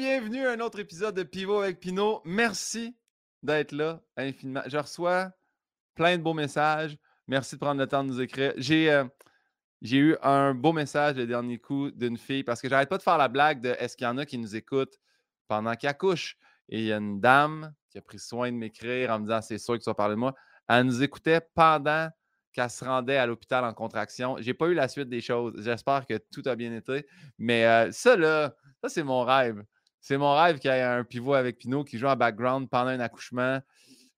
bienvenue à un autre épisode de Pivot avec Pinot. Merci d'être là infiniment. Je reçois plein de beaux messages. Merci de prendre le temps de nous écrire. J'ai euh, eu un beau message le dernier coup d'une fille parce que j'arrête pas de faire la blague de est-ce qu'il y en a qui nous écoutent pendant qu'ils accouchent. Et il y a une dame qui a pris soin de m'écrire en me disant c'est sûr que tu vas parler de moi. Elle nous écoutait pendant qu'elle se rendait à l'hôpital en contraction. J'ai pas eu la suite des choses. J'espère que tout a bien été. Mais euh, ça, là, ça, c'est mon rêve. C'est mon rêve qu'il y ait un pivot avec Pinot qui joue en background pendant un accouchement.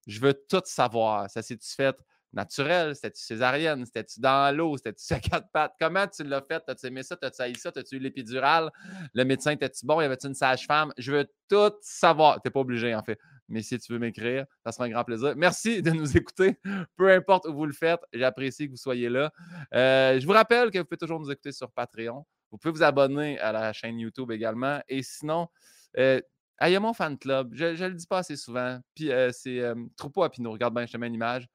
Je veux tout savoir. Ça s'est-tu fait naturel? C'était-tu césarienne? C'était-tu dans l'eau? C'était-tu à quatre pattes? Comment tu l'as fait? T'as-tu aimé ça? T'as-tu haï ça? T'as-tu eu l'épidurale? Le médecin, t'es-tu bon? Y avait-tu une sage-femme? Je veux tout savoir. T'es pas obligé, en fait. Mais si tu veux m'écrire, ça sera un grand plaisir. Merci de nous écouter. Peu importe où vous le faites, j'apprécie que vous soyez là. Euh, je vous rappelle que vous pouvez toujours nous écouter sur Patreon. Vous pouvez vous abonner à la chaîne YouTube également. Et sinon, euh, il y a mon fan club. Je ne le dis pas assez souvent. Puis euh, c'est euh, Troupeau à. Regarde bien, je te mets une image.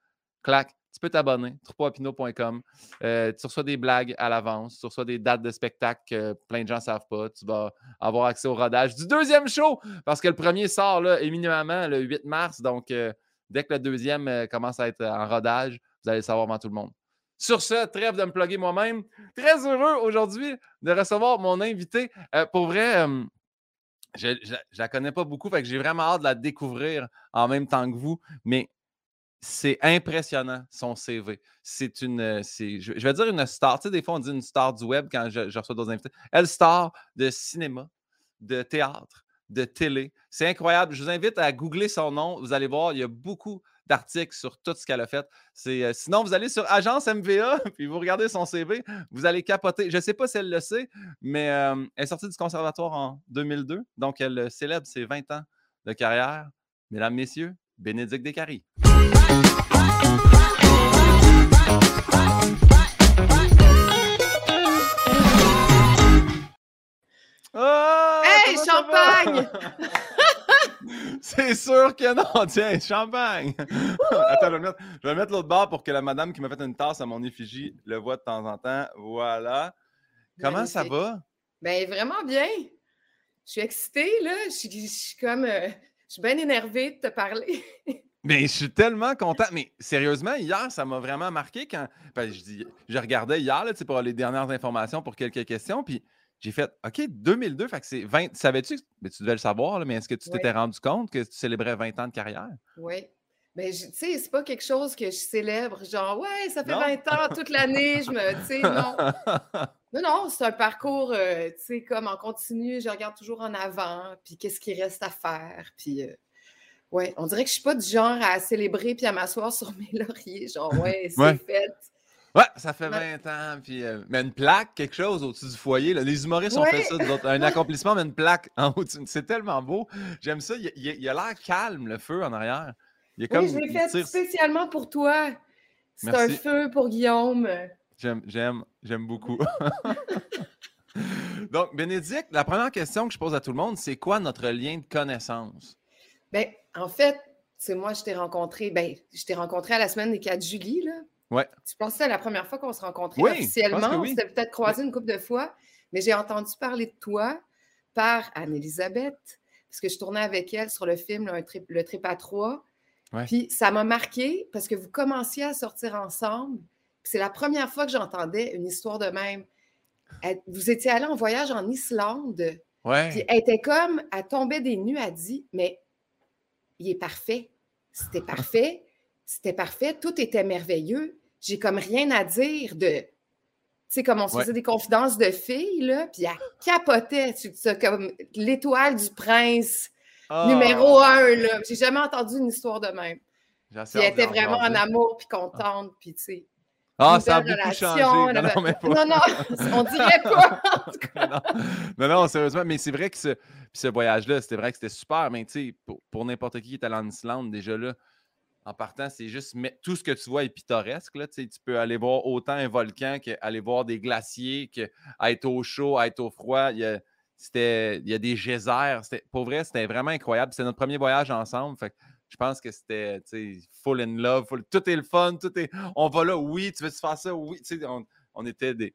Clac. Tu peux t'abonner. Troupeauapinot.com. Euh, tu reçois des blagues à l'avance. Tu reçois des dates de spectacle que plein de gens ne savent pas. Tu vas avoir accès au rodage du deuxième show parce que le premier sort là, éminemment le 8 mars. Donc, dès que le deuxième commence à être en rodage, vous allez le savoir avant tout le monde. Sur ce, trêve de me plugger moi-même. Très heureux aujourd'hui de recevoir mon invité. Euh, pour vrai, euh, je, ne la connais pas beaucoup, fait j'ai vraiment hâte de la découvrir en même temps que vous. Mais c'est impressionnant, son CV. C'est une, je, vais dire une star. Tu sais, des fois, on dit une star du web quand je, reçois d'autres invités. Elle, star de cinéma, de théâtre, de télé. C'est incroyable. Je vous invite à googler son nom. Vous allez voir, il y a beaucoup d'articles sur tout ce qu'elle a fait. C'est, euh, sinon, vous allez sur Agence MVA, puis vous regardez son CV, vous allez capoter. Je ne sais pas si elle le sait, mais euh, elle est sortie du conservatoire en 2002, donc elle euh, célèbre ses 20 ans de carrière. Mesdames, Messieurs, Bénédicte Descaries. Oh, hey, champagne! C'est sûr que non. Tiens, champagne. Attends, je vais mettre, l'autre barre pour que la madame qui m'a fait une tasse à mon effigie le voit de temps en temps. Voilà. Comment ça va? Ben, vraiment bien. Je suis excitée, là. Je suis, comme. Euh, je suis bien énervée de te parler. Mais je suis tellement content. Mais sérieusement, hier, ça m'a vraiment marqué quand. Ben, je, dis, je regardais hier là, pour les dernières informations pour quelques questions. Puis j'ai fait OK, 2002, fait que c'est 20. Savais-tu, mais tu devais le savoir, mais est-ce que tu t'étais rendu compte que tu célébrais 20 ans de carrière? Oui. Mais tu sais, c'est pas quelque chose que je célèbre, genre, ouais, ça fait 20 ans toute l'année, je me. Tu sais, non. non, non, c'est un parcours, euh, tu sais, comme en continu, je regarde toujours en avant, puis qu'est-ce qui reste à faire, puis. Euh, ouais, on dirait que je suis pas du genre à célébrer puis à m'asseoir sur mes lauriers, genre, ouais, c'est fait. Ouais, ça fait 20 ans. Puis, euh, mais une plaque, quelque chose au-dessus du foyer. Les humoristes ont fait ça. Un accomplissement, mais une plaque en haut. C'est tellement beau. J'aime ça. Il, a l'air calme, le feu en arrière. Il comme, oui, je l'ai fait spécialement pour toi. C'est un feu pour Guillaume. J'aime, j'aime, j'aime beaucoup. Donc, Bénédicte, la première question que je pose à tout le monde, c'est quoi notre lien de connaissance? Bien, en fait, c'est moi, je t'ai rencontré, ben, je t'ai rencontré à la semaine des 4 juillet, là. Ouais. Tu pensais que la première fois qu'on se rencontrait officiellement? On s'était peut-être croisé une couple de fois, mais j'ai entendu parler de toi par Anne-Elisabeth, parce que je tournais avec elle sur le film Le Trip à trois. Puis ça m'a marqué parce que vous commenciez à sortir ensemble. C'est la première fois que j'entendais une histoire de même. vous étiez allé en voyage en Islande. Ouais. Puis elle était comme, elle tombait des nues, elle dit, mais il est parfait. C'était parfait. C'était parfait. Tout était merveilleux. J'ai comme rien à dire de. Tu sais, comme on se faisait des confidences de filles, là, puis elle capotait. C'est comme l'étoile du prince ah! numéro un, là. J'ai jamais entendu une histoire de même. Puis elle était vraiment en amour, puis contente, puis tu sais. Ah, ça a beaucoup changé. Non, non, mais non, non, on dirait pas. non, non, sérieusement, mais c'est vrai que ce, ce voyage-là, c'était vrai que c'était super, mais tu sais, pour, pour n'importe qui qui est allé en Islande, déjà là, en partant, c'est juste tout ce que tu vois est pittoresque. Là, tu peux aller voir autant un volcan qu'aller voir des glaciers, qu'être au chaud, être au froid. Il y a, des geysers. Pour vrai, c'était vraiment incroyable. C'est notre premier voyage ensemble. Je pense que c'était full in love. tout est le fun. Tout est, on va là. Oui, tu veux faire ça? Oui. On était des,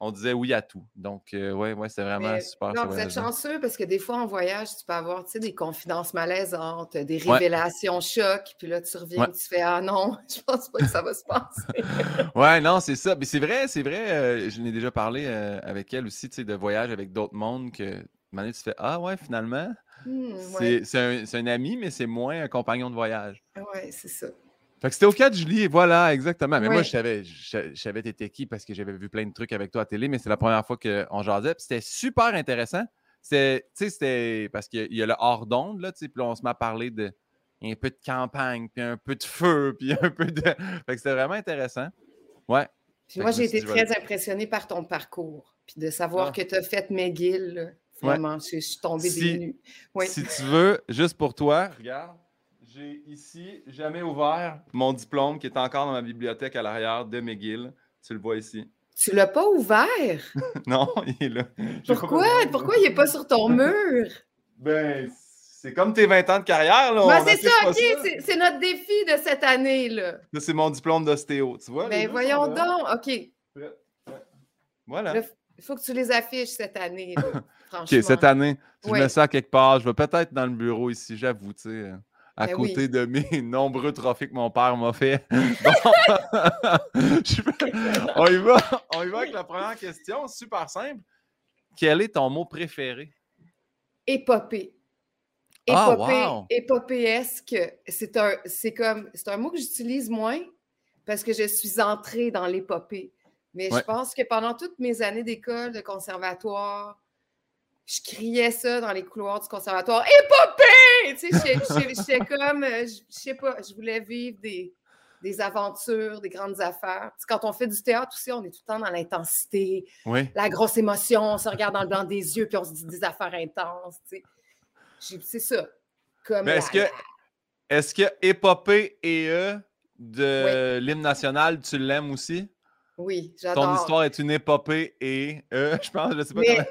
on disait oui à tout. Donc, euh, ouais, ouais, c'est vraiment Mais super. non, vous êtes chanceux parce que des fois, en voyage, tu peux avoir des confidences malaisantes, des révélations chocs, puis là, tu reviens Ouais. et tu fais Ah non, je pense pas que ça va se passer. Ouais, non, c'est ça. Mais c'est vrai, c'est vrai. euh, je n'ai déjà parlé euh, avec elle aussi, tu sais, de voyage avec d'autres mondes que, donné, tu fais Ah, ouais, finalement, c'est ouais, c'est un, c'est un ami, mais c'est moins un compagnon de voyage. ouais, c'est ça. Fait que c'était au cas de Julie, voilà, exactement. Mais moi, je savais, je, je savais t'étais qui parce que j'avais vu plein de trucs avec toi à télé, mais c'est la première fois qu'on jasait. C'était super intéressant. C'était, tu sais, c'était parce qu'il y y a le hors d'onde, là, tu sais, puis on se met à parler de un peu de campagne, puis un peu de feu, puis un peu de. Fait que c'était vraiment intéressant. Ouais. Puis moi, j'ai été très impressionnée par ton parcours. Puis de savoir Ah. que tu as fait McGill, là, vraiment, je, je suis tombée Si- des nues. Si tu veux, juste pour toi, regarde, j'ai ici jamais ouvert mon diplôme qui est encore dans ma bibliothèque à l'arrière de McGill. Tu le vois ici. Tu l'as pas ouvert? Non, il est là. Pourquoi? Pourquoi il n'est pas sur ton mur? Ben, c'est comme tes 20 ans de carrière, là. Ben, c'est ça, OK, c'est- notre défi de cette année, là. C'est mon diplôme d'ostéo, tu vois? Ben voyons donc, OK. Voilà. Là, Il faut que tu les affiches cette année, là, franchement. OK, cette année, si Ouais. je mets ça à quelque part, je vais peut-être dans le bureau ici, j'avoue, tu sais, à Ben côté oui. de mes nombreux trophées que mon père m'a fait. On, y va, on y va avec la première question, super simple. Quel est ton mot préféré? Épopée. Ah, Épopée, wow! épopéesque, c'est un, c'est comme, c'est un mot que j'utilise moins parce que je suis entrée dans l'épopée. Mais Ouais. je pense que pendant toutes mes années d'école, de conservatoire, je criais ça dans les couloirs du conservatoire. Épopée! Tu sais, j'étais- comme, euh, je sais pas, je voulais vivre des, des aventures, des grandes affaires. Tu sais, quand on fait du théâtre aussi, on est tout le temps dans l'intensité, Oui. la grosse émotion, on se regarde dans le blanc des yeux, puis on se dit des affaires intenses. tu sais. J'ai- C'est ça. Comme est-ce que, est-ce que épopée et E de l'hymne national, tu l'aimes aussi? Oui, Ton j'adore. histoire est une épopée et E, je pense, je sais pas Mais- comment.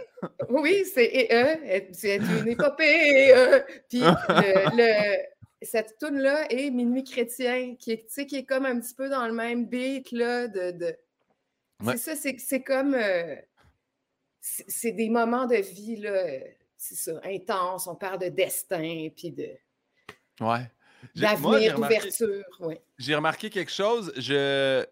Oui, c'est et eux, c'est une épopée. euh, Puis le, le- cette tune là est Minuit chrétien, qui est, qui est comme un petit peu dans le même beat là, de. de- Ouais. C'est ça, c'est, comme. euh, c'est, des moments de vie, là, c'est ça, intenses. On parle de destin, puis de, Ouais. Remarqué- d'ouverture. Oui. J'ai remarqué quelque chose. Je,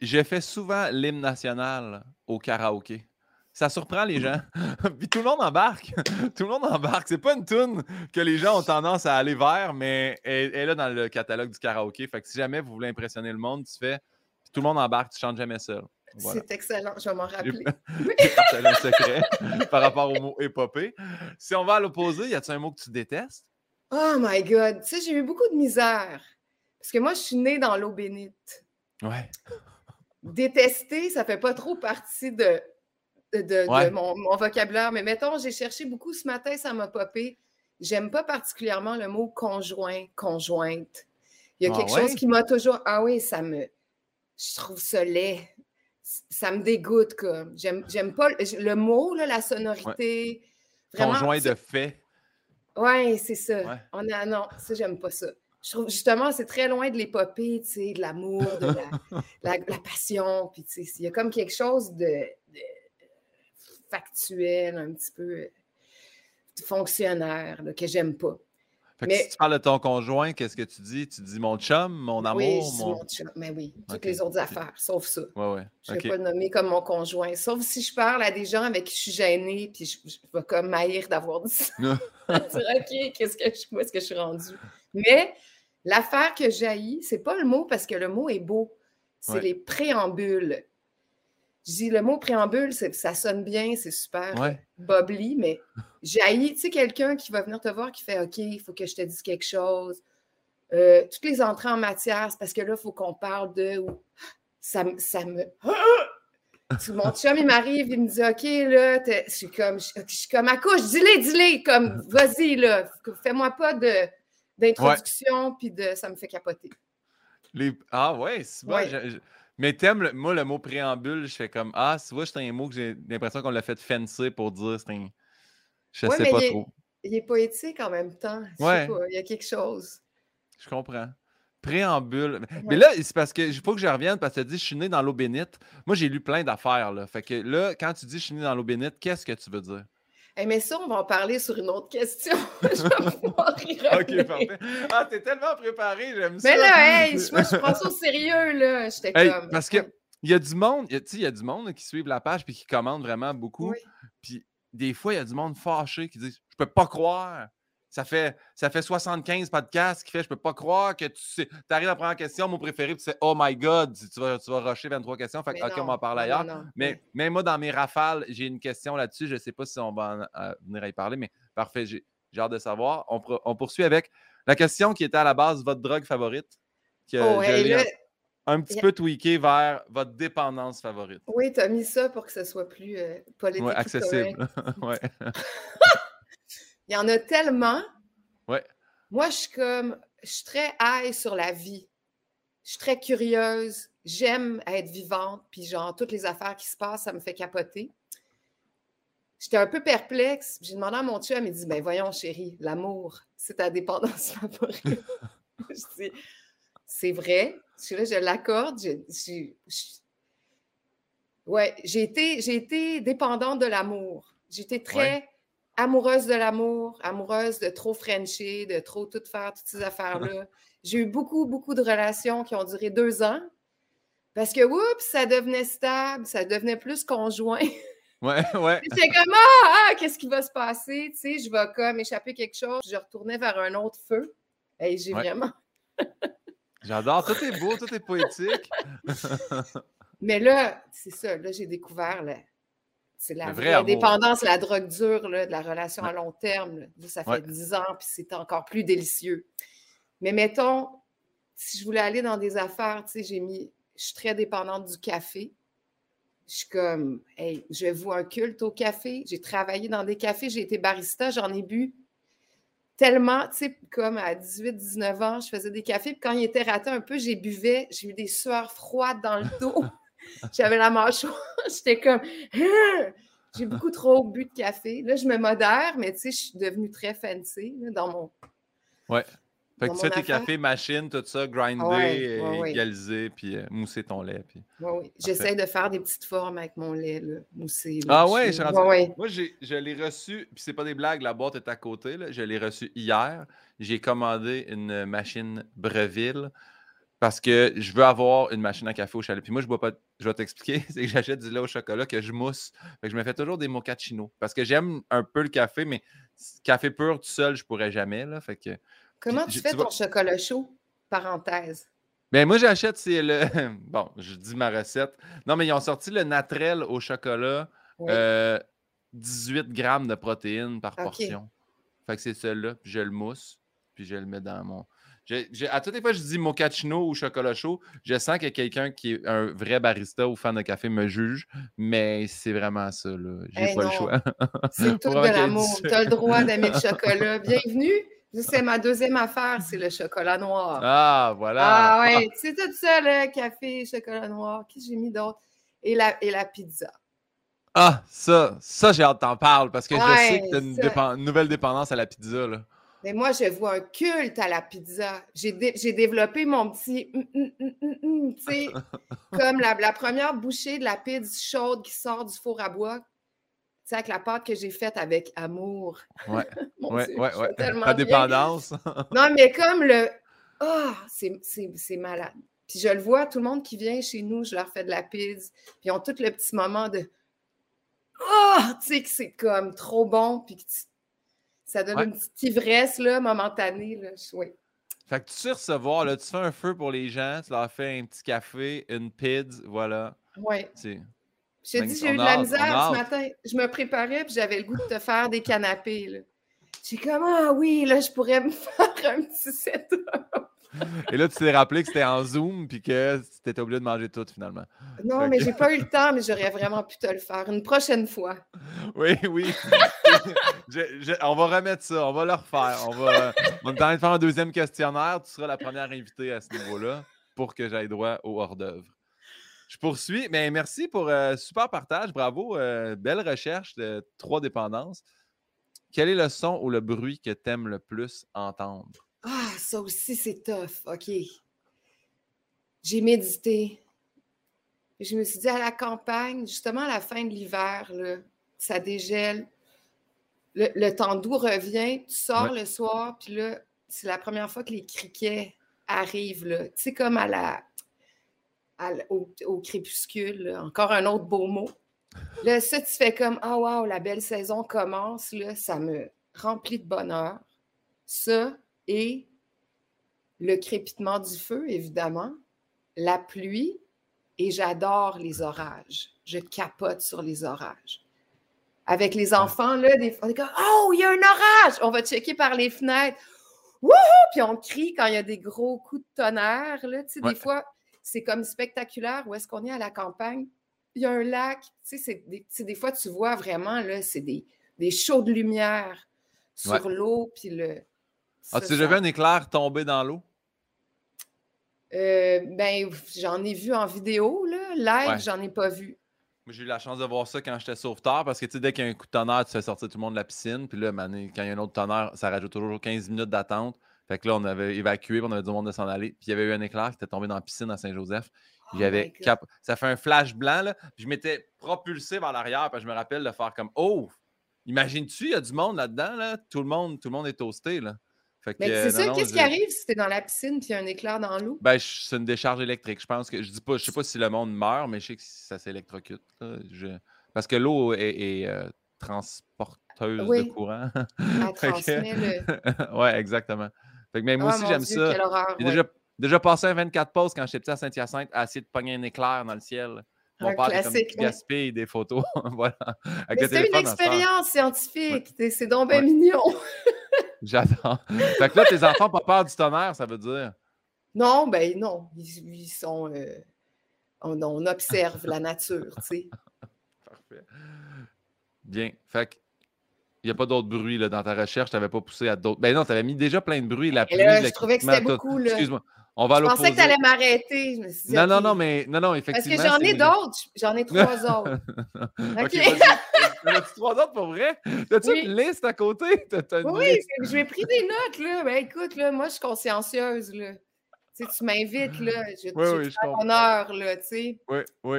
je fais souvent l'hymne national au karaoké. Ça surprend les gens. Puis tout le monde embarque. tout le monde embarque. C'est pas une tune que les gens ont tendance à aller vers, mais elle, elle est là dans le catalogue du karaoké. Fait que si jamais vous voulez impressionner le monde, tu fais. tout le monde embarque, tu chantes jamais seul. Voilà. C'est excellent, je vais m'en rappeler. Partagé un secret par rapport au mot épopée. Si on va à l'opposé, y a-t-il un mot que tu détestes? Oh my God! Tu sais, j'ai eu beaucoup de misère. Parce que moi, je suis née dans l'eau bénite. Ouais. Détester, ça fait pas trop partie de, de, de- de Ouais. mon, mon vocabulaire. Mais mettons, j'ai cherché beaucoup ce matin, ça m'a popé. J'aime pas particulièrement le mot conjoint, conjointe. Il y a Ah quelque ouais? chose qui m'a toujours. Ah oui, ça me. Je trouve ça laid. Ça me dégoûte, comme. J'aime j'aime pas le, le mot, là, la sonorité. Vraiment, Conjoint de fait. oui, c'est ça. On a, non, ça, j'aime pas ça. Je trouve justement, c'est très loin de l'épopée, tu sais, de l'amour, de la, la- la passion. Puis, tu sais, il y a comme quelque chose de factuel, un petit peu euh, fonctionnaire, là, que j'aime pas. Fait que Mais- si tu parles de ton conjoint, qu'est-ce que tu dis? Tu dis mon chum, mon amour, oui, je dis mon. mon chum, mais oui, toutes les autres affaires, sauf ça. Ouais, ouais. Je ne vais pas le nommer comme mon conjoint. Sauf si je parle à des gens avec qui je suis gênée, puis je, je vais comme maïr d'avoir dit ça. Dire, OK, qu'est-ce que je, où est-ce que je suis rendue? Mais l'affaire que jaillit, c'est pas le mot parce que le mot est beau. C'est Ouais. les préambules. Je dis le mot préambule, ça sonne bien, c'est super Ouais. bubbly, mais jaillit, tu sais, quelqu'un qui va venir te voir qui fait OK, il faut que je te dise quelque chose. Euh, toutes les entrées en matière, c'est parce que là, il faut qu'on parle de. ou- Ça, me- ça me. Tu- Mon chum, il m'arrive, il me dit OK, là, je suis comme, je, je suis comme à couche, dis-les, dis-les, comme, vas-y, là, fais-moi pas de d'introduction, puis de, ça me fait capoter. Les- Ah ouais, c'est bon. Ouais. Mais t'aimes, le... moi, le mot préambule, je fais comme Ah, tu vois, c'est un mot que j'ai l'impression qu'on l'a fait fancy pour dire. C'est un... Je Ouais, sais mais pas il est- trop. Il est poétique en même temps. Je Ouais. sais pas, il y a quelque chose. Je comprends. préambule. Mais là, c'est parce que il faut que je revienne parce que tu as dit je suis né dans l'eau bénite. Moi, j'ai lu plein d'affaires. Là. Fait que là, quand tu dis je suis né dans l'eau bénite, qu'est-ce que tu veux dire? Eh, mais ça, on va en parler sur une autre question. je vais pouvoir y Ok, revenir. parfait. Ah, t'es tellement préparé, j'aime ça. Mais là, hey, moi, je prends ça au sérieux, là. J'étais Hey, comme. parce que il y a du monde, tu sais, il y a du monde qui suivent la page puis qui commandent vraiment beaucoup. Oui. Puis des fois, il y a du monde fâché qui dit Je peux pas croire. Ça fait, ça fait 75 podcasts qui fait Je peux pas croire que tu sais. arrives à la première question, mon préféré, puis tu sais Oh my God, tu vas, tu vas rusher 23 questions. Fait que, Mais OK, on non, va en parler non, ailleurs. non, non. Mais même moi, dans mes rafales, j'ai une question là-dessus. Je ne sais pas si on va en- euh, venir à y parler, mais parfait, j'ai j'ai hâte de savoir. On, on poursuit avec la question qui était à la base votre drogue favorite. Que Oh, je un, un petit peu tweaké vers votre dépendance favorite. oui, tu as mis ça pour que ce soit plus euh, politique. Ouais, accessible. ouais. Il y en a tellement. Ouais. Moi, je suis comme. Je suis très high sur la vie. Je suis très curieuse. J'aime être vivante. Puis, genre, toutes les affaires qui se passent, ça me fait capoter. J'étais un peu perplexe. J'ai demandé à mon chum, il m'a dit Ben voyons, chérie, l'amour, c'est ta dépendance favorite. je dis C'est vrai. Je suis là, je l'accorde. Je- je- je- Ouais, j'ai été, j'ai été dépendante de l'amour. J'étais très amoureuse de l'amour, amoureuse de trop frencher, de trop tout faire, toutes ces affaires-là. J'ai eu beaucoup, beaucoup de relations qui ont duré deux ans. Parce que, oups, ça devenait stable, ça devenait plus conjoint. Ouais, ouais. J'étais comme, ah, ah, qu'est-ce qui va se passer? Tu sais, je vais comme échapper quelque chose. Je retournais vers un autre feu. Et j'ai Ouais. vraiment. J'adore. Tout est beau, tout est poétique. Mais là, c'est ça. Là, j'ai découvert la, c'est la vraie amour. dépendance, la drogue dure, là, de la relation à Ouais. long terme. là. Ça fait Ouais. 10 ans, puis c'est encore plus délicieux. Mais mettons, si je voulais aller dans des affaires, tu sais, j'ai mis. Je suis très dépendante du café. Je suis comme, hey, je vous un culte au café. J'ai travaillé dans des cafés, j'ai été barista, j'en ai bu tellement, tu sais, comme à 18, 19 ans, je faisais des cafés, puis quand il était raté un peu, j'ai buvais, j'ai eu des sueurs froides dans le dos. J'avais la mâchoire, j'étais comme, Ah! j'ai beaucoup trop bu de café. Là, je me modère, mais tu sais, je suis devenue très fancy là, dans mon. Ouais. Fait que tu fais tes cafés, machine, tout ça, grindé, Ouais, euh, ouais, ouais. égalisé, puis euh, mousser ton lait. Puis... Oui, oui. J'essaie de faire des petites formes avec mon lait, là, moussé. là. Ah ouais, suis-. Moi, je l'ai reçu, puis c'est pas des blagues, la boîte est à côté. Là. Je l'ai reçu hier. J'ai commandé une machine Breville parce que je veux avoir une machine à café au chalet. Puis moi, je bois pas. Je vais t'expliquer, c'est que j'achète du lait au chocolat que je mousse. Fait que je me fais toujours des mochaccino parce que j'aime un peu le café, mais café pur tout seul, je pourrais jamais. Là. Fait que. Comment tu fais tu vois- ton chocolat chaud? Parenthèse. Ben moi, j'achète, c'est le. Bon, je dis ma recette. Non, mais ils ont sorti le Natrel au chocolat. Oui. Euh, 18 grammes de protéines par portion. Fait que c'est celui-là, puis je le mousse, puis je le mets dans mon. À toutes les fois que je dis mochaccino ou chocolat chaud, je sens que quelqu'un qui est un vrai barista ou fan de café me juge, mais c'est vraiment ça, là. J'ai Hey, pas le non. choix. C'est tout de l'amour. Tu as le droit d'aimer le chocolat. Bienvenue. C'est ma deuxième affaire, c'est le chocolat noir. Ah, voilà. Ah ouais, c'est tout ça, le café, chocolat noir. Qu'est-ce que j'ai mis d'autre? Et la, et la pizza. Ah, ça, ça, j'ai hâte que t'en parles parce que je sais que t'as une, ça. dépen- une nouvelle dépendance à la pizza, là. Mais moi, je vois un culte à la pizza. J'ai dé- j'ai développé mon petit. hum, hum, hum, tu sais, comme la, la première bouchée de la pizza chaude qui sort du four à bois. Tu sais, avec la pâte que j'ai faite avec amour. Ouais, Mon ouais, Dieu, ouais, ouais. dépendance. Non, mais comme le. Ah, c'est- c'est malade. Puis je le vois, tout le monde qui vient chez nous, je leur fais de la pizza. Puis ils ont tout le petit moment de. Ah, tu sais, que c'est comme trop bon. Puis que tu- ça donne Ouais. une petite ivresse, là, momentanée. Là. Oui. Fait que tu sais recevoir, là, tu fais un feu pour les gens, tu leur fais un petit café, une pizza, voilà. Oui. Je te dis, j'ai eu de la misère ce matin. Je me préparais, puis j'avais le goût de te faire des canapés. J'ai comme, ah oui, là, je pourrais me faire un petit setup. Et là, tu t'es rappelé que c'était en Zoom puis que tu étais obligé de manger tout finalement. Non, Fait mais que- j'ai pas eu le temps, mais j'aurais vraiment pu te le faire une prochaine fois. Oui, oui. Je- je- on va remettre ça, on va le refaire. On va on est en train de faire un deuxième questionnaire. Tu seras la première invitée à ce niveau-là pour que j'aille droit au hors-d'œuvre. Je poursuis, mais merci pour euh, super partage. Bravo. euh, belle recherche de trois dépendances. Quel est le son ou le bruit que tu aimes le plus entendre? Ah, ça aussi, c'est tough. OK. j'ai médité. Je me suis dit, à la campagne, justement à la fin de l'hiver, ça dégèle. Le, temps doux revient, tu sors le soir, puis là, c'est la première fois que les criquets arrivent. Tu sais, comme à la, au, crépuscule, encore un autre beau mot. Là, ça, tu fais comme Ah, oh, wow, la belle saison commence. Là, ça me remplit de bonheur. Ça et le crépitement du feu, évidemment, la pluie, et j'adore les orages. Je capote sur les orages. Avec les enfants, là, des fois, on est comme Oh, il y a un orage! On va checker par les fenêtres. Wouhou! Puis on crie quand il y a des gros coups de tonnerre. Là. Tu sais, Des fois, c'est comme spectaculaire. Où est-ce qu'on est à la campagne? Il y a un lac. Tu sais, des, des fois, tu vois vraiment, là, c'est des, des shows de lumière sur l'eau. Puis le. As-tu déjà vu un éclair tomber dans l'eau? Euh, ben, j'en ai vu en vidéo, là. Live, j'en ai pas vu. Moi, j'ai eu la chance de voir ça quand j'étais sauveteur parce que, tu sais, dès qu'il y a un coup de tonnerre, tu fais sortir tout le monde de la piscine. Puis là, quand il y a un autre tonnerre, ça rajoute toujours 15 minutes d'attente. Fait que là, on avait évacué, on avait du monde de s'en aller. Puis il y avait eu un éclair qui était tombé dans la piscine à Saint-Joseph. Oh J'avais cap... Ça fait un flash blanc, là. Puis je m'étais propulsé vers l'arrière. Puis je me rappelle de faire comme Oh, imagine-tu, il y a du monde là-dedans, là? Tout le monde, tout le monde est toasté, là. Mais c'est ça, qu'est-ce qui arrive si t'es dans la piscine puis il y a un éclair dans l'eau? Ben, c'est une décharge électrique. Je pense que je dis pas, je sais pas si le monde meurt, mais je sais que ça s'électrocute. Parce que l'eau est, euh, transporteuse de courant. Elle transmet le. ouais, exactement. Fait que, mais moi oh aussi, j'aime ça. J'ai déjà, déjà passé un 24 pauses quand j'étais petit à Saint-Hyacinthe à essayer de pogner un éclair dans le ciel. Mon un père classique, gaspille des photos. voilà. C'est une expérience scientifique. C'est donc bien mignon. J'adore. Fait que là, tes enfants n'ont pas peur du tonnerre, ça veut dire? Non, ben non. Ils, sont. Euh, on, observe la nature, tu sais. Parfait. Bien. Fait que. Il n'y a pas d'autres bruits là, dans ta recherche, tu n'avais pas poussé à d'autres? Ben non, tu avais mis déjà plein de bruits. La pluie, je trouvais que c'était beaucoup. Excuse-moi. On va je pensais que tu allais m'arrêter. non, non, non, mais non, non, effectivement. Parce que j'en ai d'autres. J'en ai trois autres. OK. As-tu trois autres pour vrai? As-tu une liste à côté? oui, je vais pris des notes. Là. Ben, écoute, là, moi, je suis consciencieuse. Là. Tu, sais, tu m'invites, là. Je, oui, oui, je heure, là, tu sais. Oui, oui.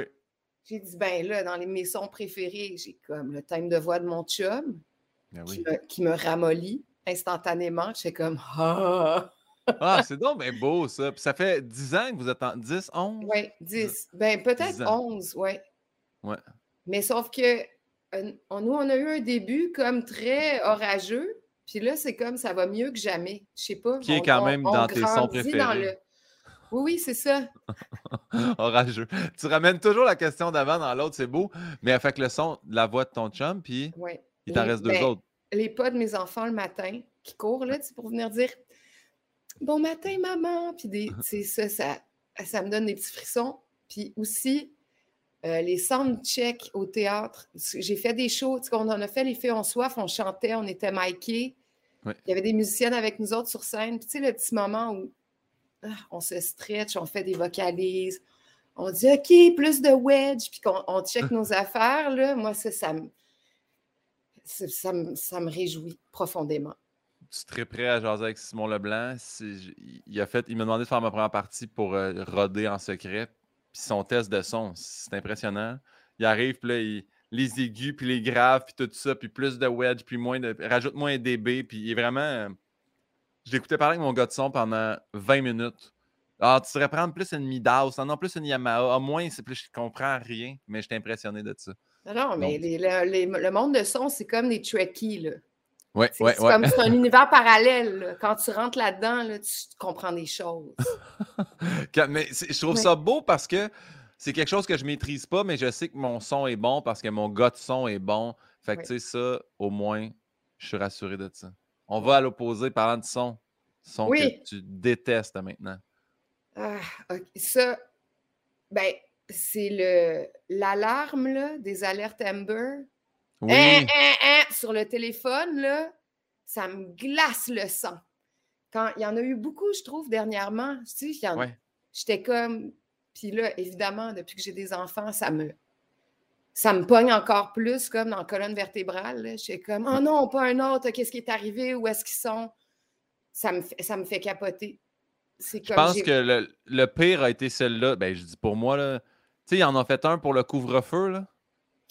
J'ai dit, ben là, dans les, mes sons préférés, j'ai comme le thème de voix de mon chum ben qui, me, qui, me, ramollit instantanément. J'étais comme, ah! Ah, c'est donc bien beau, ça. Puis ça fait 10 ans que vous êtes en 10, 11? Oui, 10. Ben, peut-être 11, oui. Ouais. Mais sauf que nous, on a eu un début comme très orageux. Puis là, c'est comme ça va mieux que jamais. Je sais pas. Qui est quand même dans tes sons préférés. Oui, oui, c'est ça. orageux. Tu ramènes toujours la question d'avant dans l'autre, c'est beau. Mais avec le son, la voix de ton chum, puis il t'en reste deux ben, autres. Les pas de mes enfants le matin qui courent là, pour venir dire Bon matin, maman. Puis ça, ça, ça me donne des petits frissons. Puis aussi, euh, les soundchecks au théâtre. J'ai fait des shows, on en a fait les filles en soif, on chantait, on était micés. Il y avait des musiciennes avec nous autres sur scène. Puis tu sais, le petit moment où ah, on se stretch, on fait des vocalises, on dit OK, plus de wedge, puis qu'on on check nos affaires, là, moi, ça, ça me, ça, me, réjouit profondément. Tu serais prêt à jaser avec Simon Leblanc? Il, a fait, il m'a demandé de faire ma première partie pour euh, roder en secret. Puis son test de son, c'est impressionnant. Il arrive, puis là, les aigus, puis les graves, puis tout ça, puis plus de wedge, puis moins de. Rajoute moins de dB, puis il est vraiment. Je l'écoutais parler avec mon gars de son pendant 20 minutes. Ah, tu devrais prendre plus une Midas, non plus une Yamaha. À moins, c'est plus, je comprends rien, mais j'étais impressionné de ça. Non, mais le monde de son, c'est comme des trekkies, là. Ouais, c'est ouais, comme c'est un univers parallèle. Quand tu rentres là-dedans, là, tu comprends des choses. mais je trouve ça beau parce que c'est quelque chose que je maîtrise pas, mais je sais que mon son est bon parce que mon gars de son est bon. Fait que tu sais, ça, au moins, je suis rassuré de ça. On va à l'opposé parlant de son. Son que tu détestes maintenant. Ah, Ça, ben, c'est le l'alarme des alertes Amber oui. Hein, hein, hein, sur le téléphone, là, ça me glace le sang. Quand il y en a eu beaucoup, je trouve, dernièrement. Tu sais, j'étais comme. Puis là, évidemment, depuis que j'ai des enfants, ça me. Ça me pogne encore plus comme dans la colonne vertébrale. J'étais comme Oh non, pas un autre, qu'est-ce qui est arrivé, où est-ce qu'ils sont? Ça me, fait, ça me fait capoter. Je pense que le, le pire a été celle-là. Ben, je dis pour moi, là. Tu sais, ils en ont fait un pour le couvre-feu, là.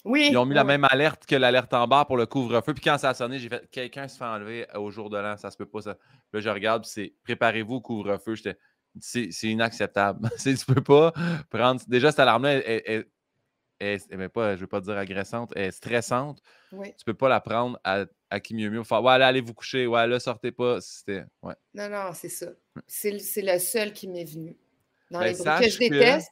Oui. Ils ont mis la même alerte que l'alerte en barre pour le couvre-feu. Puis quand ça a sonné, j'ai fait quelqu'un se fait enlever au jour de l'an, ça se peut pas. Ça. Là, je regarde, c'est préparez-vous au couvre-feu. J'étais. C'est c'est inacceptable. C'est- tu peux pas prendre. Déjà, cette alarme-là, elle est pas, je veux pas dire agressante, elle est stressante. oui. Tu peux pas la prendre à, à qui mieux mieux. Faire, ouais, allez, allez vous coucher. Ouais, là, sortez pas. C'était. Ouais. Non, non, c'est ça. C'est le- c'est le seul qui m'est venu. Dans Ben, les que je que- déteste.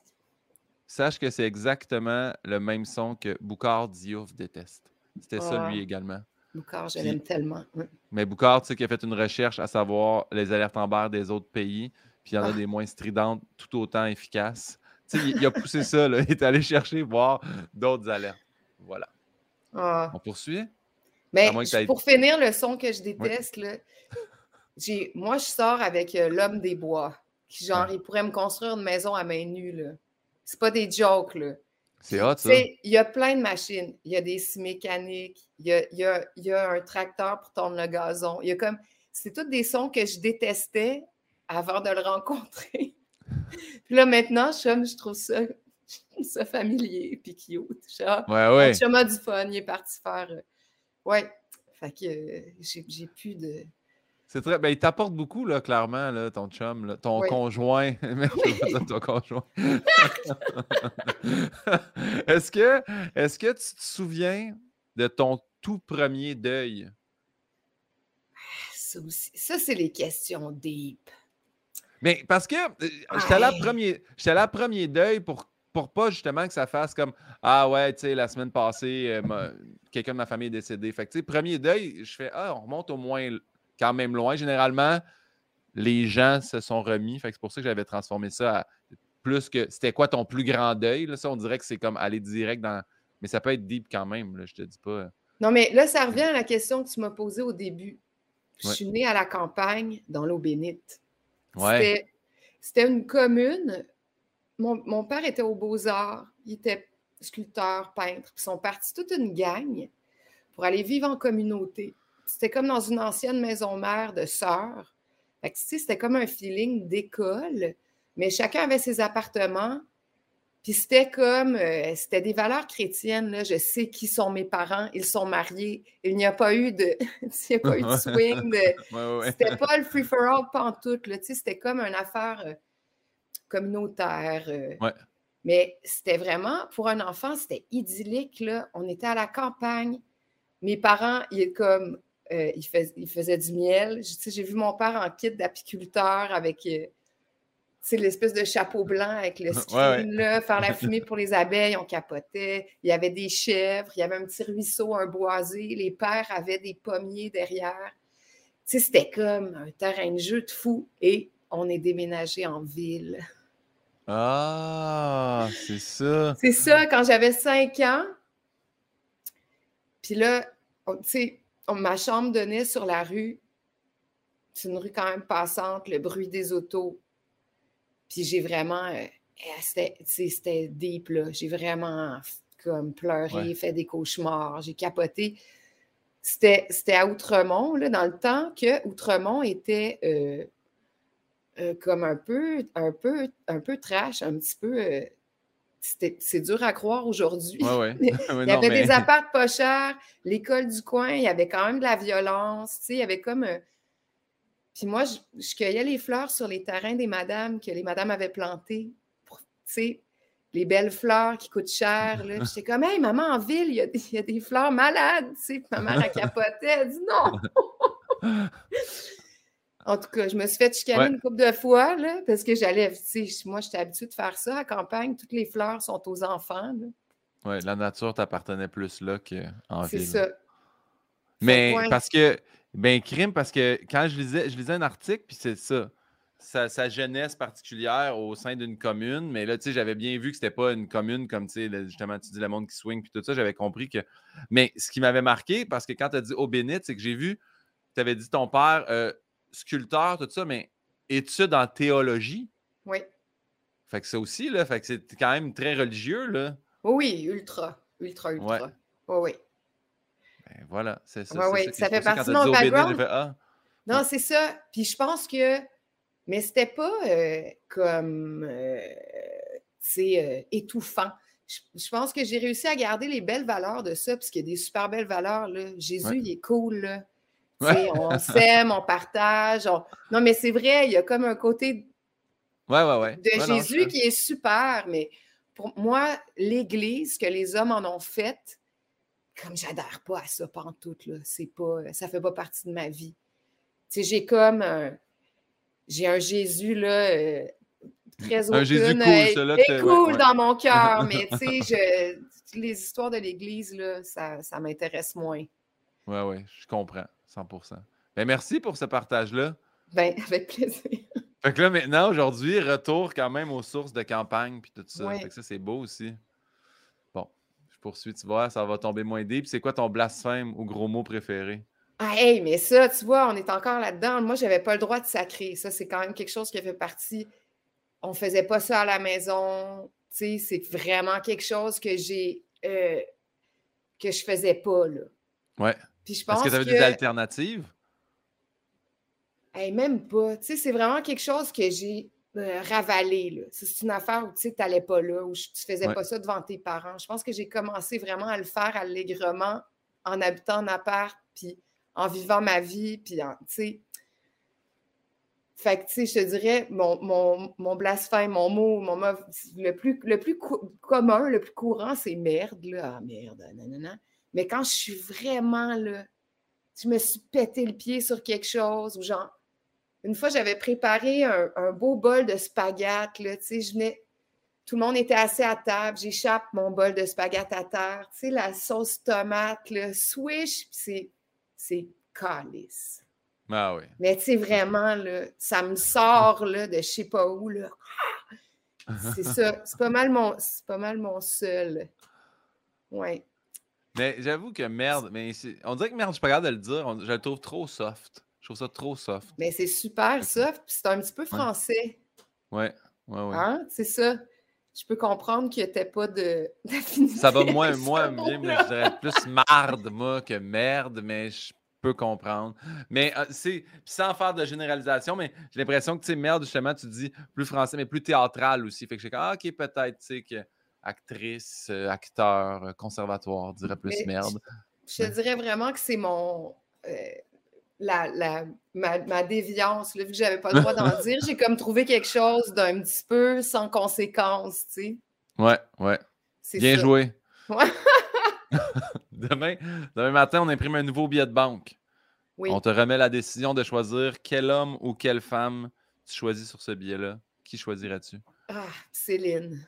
Sache que c'est exactement le même son que Boucard Diouf déteste. C'était ça, Ah. lui également. Boucard, je l'aime tellement. Oui. Mais Boucard, tu sais, qui a fait une recherche à savoir les alertes en barre des autres pays, puis il y en a Ah. des moins stridentes, tout autant efficaces. Tu sais, il, il a poussé ça, là. Il est allé chercher, voir d'autres alertes. Voilà. Ah. On poursuit? Mais je- pour finir le son que je déteste, là, j'ai- moi, je sors avec euh, l'homme des bois, qui, genre, il pourrait me construire une maison à main nue. là. C'est pas des jokes, là. C'est hot, ça. il y a plein de machines. Il y a des scies mécaniques, il y a, il y a- il y a un tracteur pour tondre le gazon. Il y a comme. C'est tous des sons que je détestais avant de le rencontrer. puis là, maintenant, je, je trouve ça, je trouve ça familier puis cute. Suis, ah, Ouais, ouais. a du fun, il est parti faire. euh, Ouais. Fait que euh, j'ai plus de. C'est très. Ben, il t'apporte beaucoup, là, clairement, là, ton chum, là, ton Oui. conjoint. Merde, dire ton conjoint. est-ce que, est-ce que tu te souviens de ton tout premier deuil? Ça, ça, c'est les questions deep. Mais parce que euh, j'étais allé à Ouais. premier, premier deuil pour, pour pas justement que ça fasse comme Ah ouais, tu sais, la semaine passée, euh, quelqu'un de ma famille est décédé. Fait que tu sais, premier deuil, je fais Ah, on remonte au moins quand même loin. Généralement, les gens se sont remis. Fait que c'est pour ça que j'avais transformé ça à plus que c'était quoi ton plus grand deuil? Là, ça, on dirait que c'est comme aller direct dans. Mais ça peut être deep quand même, là, je te dis pas. Non, mais là, ça revient à la question que tu m'as posée au début. Je Ouais. suis née à la campagne, dans l'eau bénite. Ouais. C'était- une commune. Mon, mon père était aux Beaux-Arts. Il était sculpteur, peintre. Puis ils sont partis toute une gang pour aller vivre en communauté. C'était comme dans une ancienne maison mère de sœurs. Fait que, tu sais, c'était comme un feeling d'école, mais chacun avait ses appartements. Puis c'était comme, euh, c'était des valeurs chrétiennes. Là. Je sais qui sont mes parents, ils sont mariés. Il n'y a pas eu de, il a pas eu de swing. de- Ouais, c'était pas le free-for-all pantoute, là, tu sais, c'était comme une affaire euh, communautaire. euh. Ouais. Mais c'était vraiment, pour un enfant, c'était idyllique, là. On était à la campagne. Mes parents, ils, comme, euh, ils, fais- ils faisaient du miel. J'ai vu mon père en kit d'apiculteur avec, euh, l'espèce de chapeau blanc avec le Ouais, screen, là, faire la fumée pour les abeilles, on capotait. Il y avait des chèvres, il y avait un petit ruisseau, un boisé. Les pères avaient des pommiers derrière. Tu sais, c'était comme un terrain de jeu de fou et on est déménagé en ville. Ah, c'est ça. C'est ça, quand j'avais cinq ans. Puis là, tu sais, ma chambre donnait sur la rue. C'est une rue quand même passante, le bruit des autos. Puis j'ai vraiment. euh, eh, c'était, deep, là. J'ai vraiment comme pleuré, Ouais. fait des cauchemars, j'ai capoté. C'était, à Outremont, là, dans le temps que Outremont était euh, euh, comme un peu, un peu, un peu trash, un petit peu. euh, c'est dur à croire aujourd'hui. Ouais, ouais. Il y non, avait mais- des apparts pas chers, l'école du coin, il y avait quand même de la violence, tu sais, il y avait comme... euh, Puis moi, je, je cueillais les fleurs sur les terrains des madames que les madames avaient plantées, pour, tu sais, les belles fleurs qui coûtent cher, J'étais comme, « Hey, maman, en ville, il y a, des- il y a des fleurs malades, tu sais. » Puis ma mère, elle capotait, elle dit « Non! » En tout cas, je me suis fait chicaner Ouais. une couple de fois, là, parce que j'allais, moi, j'étais habituée de faire ça à campagne. Toutes les fleurs sont aux enfants. Ouais, la nature t'appartenait plus là qu'en C'est ville. ça. Mais parce que, ben, crime, parce que quand je lisais, je lisais un article, puis c'est ça. Sa, sa jeunesse particulière au sein d'une commune, mais là, tu sais, j'avais bien vu que c'était pas une commune comme, tu sais, justement, tu dis le monde qui swing, puis tout ça, j'avais compris que. Mais ce qui m'avait marqué, parce que quand tu as dit au bénite, c'est que j'ai vu, tu avais dit ton père, euh, sculpteur, tout ça, mais études en théologie. Oui. Fait que ça aussi, là, fait que c'est quand même très religieux, là. Oui, oui, ultra. Ultra, ultra. Ouais. Oui, oui. Ben, voilà, c'est ça. Ouais, c'est ouais, ça, ça c'est fait partie de mon background. fait, ah. Non, Ouais. c'est ça. Puis je pense que Mais c'était pas euh, comme, euh, euh, étouffant. Je, pense que j'ai réussi à garder les belles valeurs de ça, parce qu'il y a des super belles valeurs. Là. Jésus, il est cool. Là. On s'aime, on partage. Non, mais c'est vrai, il y a comme un côté ouais, ouais, ouais. de Jésus qui est super, mais pour moi, l'Église, que les hommes en ont faite, comme j'adhère pas à ça pantoute, là. C'est pas, ça fait pas partie de ma vie. Tu sais, j'ai comme un, j'ai un Jésus, là, euh, très Un Jésus cool, cool dans mon cœur, mais tu sais, les histoires de l'Église, là, ça, ça m'intéresse moins. Oui, oui, je comprends, 100% ben, merci pour ce partage-là. Ben, avec plaisir. Fait que là, maintenant, aujourd'hui, retour quand même aux sources de campagne puis tout ça. Fait que ça, c'est beau aussi. Bon, je poursuis, tu vois, ça va tomber moins deep. C'est quoi ton blasphème ou gros mot préféré? Ah, hey, mais ça, tu vois, on est encore là-dedans. Moi, j'avais pas le droit de sacrer. Ça, c'est quand même quelque chose qui fait partie. On faisait pas ça à la maison. Tu sais, c'est vraiment quelque chose que j'ai. Euh, que je faisais pas, là. Ouais. Puis je pense Est-ce que tu avais des alternatives? même pas. Tu sais, c'est vraiment quelque chose que j'ai euh, ravalé. C'est une affaire où tu sais, n'allais pas là, où tu faisais pas ça devant tes parents. Je pense que j'ai commencé vraiment à le faire allègrement en habitant en appart, puis en vivant ma vie, puis tu sais. Fait que, tu sais, je te dirais, mon, mon, mon, blasphème, mon mot, mon le plus, le plus commun, le plus courant, c'est merde, là. Ah, merde, nanana. Mais quand je suis vraiment, là, je me suis pété le pied sur quelque chose, ou genre, une fois, j'avais préparé un, beau bol de spaghettes. Là, je venais, tout le monde était assis à table. J'échappe mon bol de spaghettes à terre. Tu sais, la sauce tomate, le swish, c'est, c'est calice. Ah oui. Mais tu sais, vraiment, là, ça me sort là, de je sais pas où. Là. C'est ça. C'est pas mal mon, c'est pas mal mon seul. Ouais. Mais j'avoue que merde, mais on dirait que merde, je suis pas capable de le dire. je le trouve trop soft trouve ça trop soft. Mais c'est super soft, puis c'est un petit peu français. Ouais, ouais, ouais. Hein? C'est ça. Je peux comprendre qu'il n'y était pas de Ça va moins, moins bien, mais je dirais plus marde, moi, que merde, mais je peux comprendre. Mais euh, c'est sans faire de généralisation, mais j'ai l'impression que tu sais, merde, justement, tu dis plus français, mais plus théâtral aussi. Fait que j'ai comme, ah, ok, peut-être, tu sais, que actrice, euh, acteur, euh, conservatoire, dirait plus merde. Je, te dirais vraiment que c'est mon la, ma, déviance, vu que je n'avais pas le droit d'en dire, j'ai comme trouvé quelque chose d'un petit peu sans conséquence, tu sais. Ouais, ouais. Bien joué. demain, demain matin, on imprime un nouveau billet de banque. Oui. On te remet la décision de choisir quel homme ou quelle femme tu choisis sur ce billet-là. Qui choisirais-tu? Ah, Céline.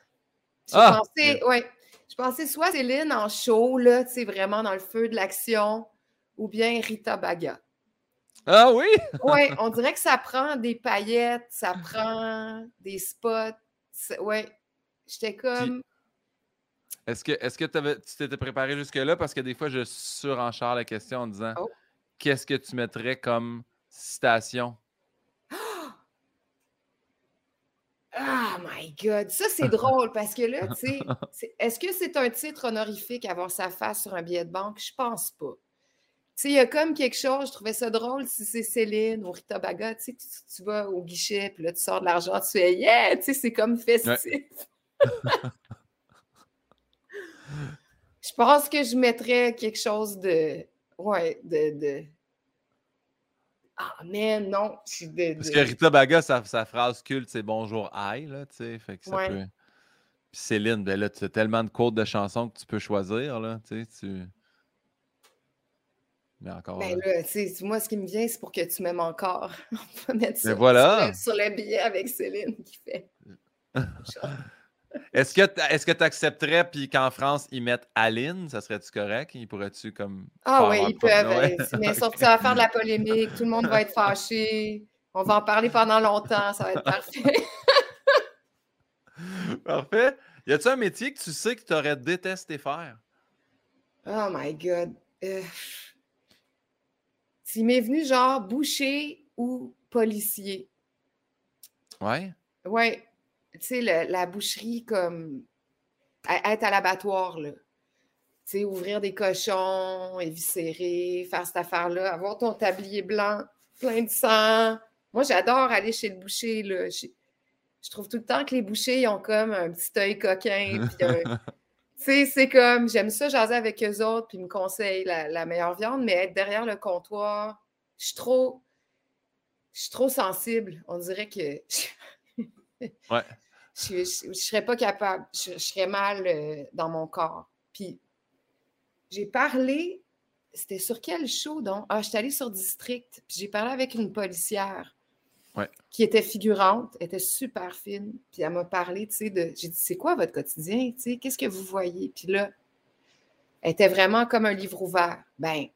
Ah! Ouais, je pensais soit Céline en show, là, tu sais, vraiment dans le feu de l'action, ou bien Rita Baga. Ah oui? oui, on dirait que ça prend des paillettes, ça prend des spots. Oui, j'étais comme. Est-ce que, est que tu t'étais préparé jusque-là? Parce que des fois, je surenchère la question en disant oh. qu'est-ce que tu mettrais comme citation? Oh my God! Ça, c'est drôle parce que là, tu sais, est-ce que c'est un titre honorifique avoir sa face sur un billet de banque? Je pense pas sais, il y a comme quelque chose, je trouvais ça drôle si c'est Céline ou Rita Baga, tu sais, tu, vas au guichet, puis là, tu sors de l'argent, tu fais yeah, tu sais, c'est comme festif. je pense que je mettrais quelque chose de. Ouais, de. de... Ah, mais non. De, Parce que Rita Baga, sa, sa phrase culte, c'est bonjour, aïe, là, tu sais, fait que ça peut. Puis Céline, ben là, tu as tellement de codes de chansons que tu peux choisir, là, tu sais, tu. Mais encore. Ben là, moi, ce qui me vient, c'est pour que tu m'aimes encore. On va mettre ça voilà. sur, le, billet avec Céline qui fait. Est-ce que tu accepterais puis qu'en France, ils mettent Aline, ça serait-tu correct? Ils pourraient-tu comme. Ah oui, ils peuvent. Mais sauf que ça va faire de la polémique, tout le monde va être fâché. On va en parler pendant longtemps, ça va être parfait. parfait. Y a-tu un métier que tu sais que tu aurais détesté faire? Oh my God. Euh, il m'est venu genre boucher ou policier. Ouais. Ouais. Tu sais, la boucherie comme être à l'abattoir, là. Tu sais, ouvrir des cochons, éviscérer, faire cette affaire-là, avoir ton tablier blanc plein de sang, Moi, j'adore aller chez le boucher. Là. Je, je trouve tout le temps que les bouchers, ils ont comme un petit œil coquin. Puis un- Tu sais, c'est comme, j'aime ça jaser avec eux autres, puis ils me conseillent la, la meilleure viande, mais être derrière le comptoir, je suis trop, je suis trop sensible. On dirait que Ouais. je ne serais pas capable. Je, je serais mal euh, dans mon corps. Puis j'ai parlé, c'était sur quel show donc? Ah, j'étais allée sur District, puis j'ai parlé avec une policière Ouais. qui était figurante, était super fine, puis elle m'a parlé, tu sais, de... J'ai dit, c'est quoi votre quotidien, tu sais, qu'est-ce que vous voyez? Puis là, elle était vraiment comme un livre ouvert. Ben,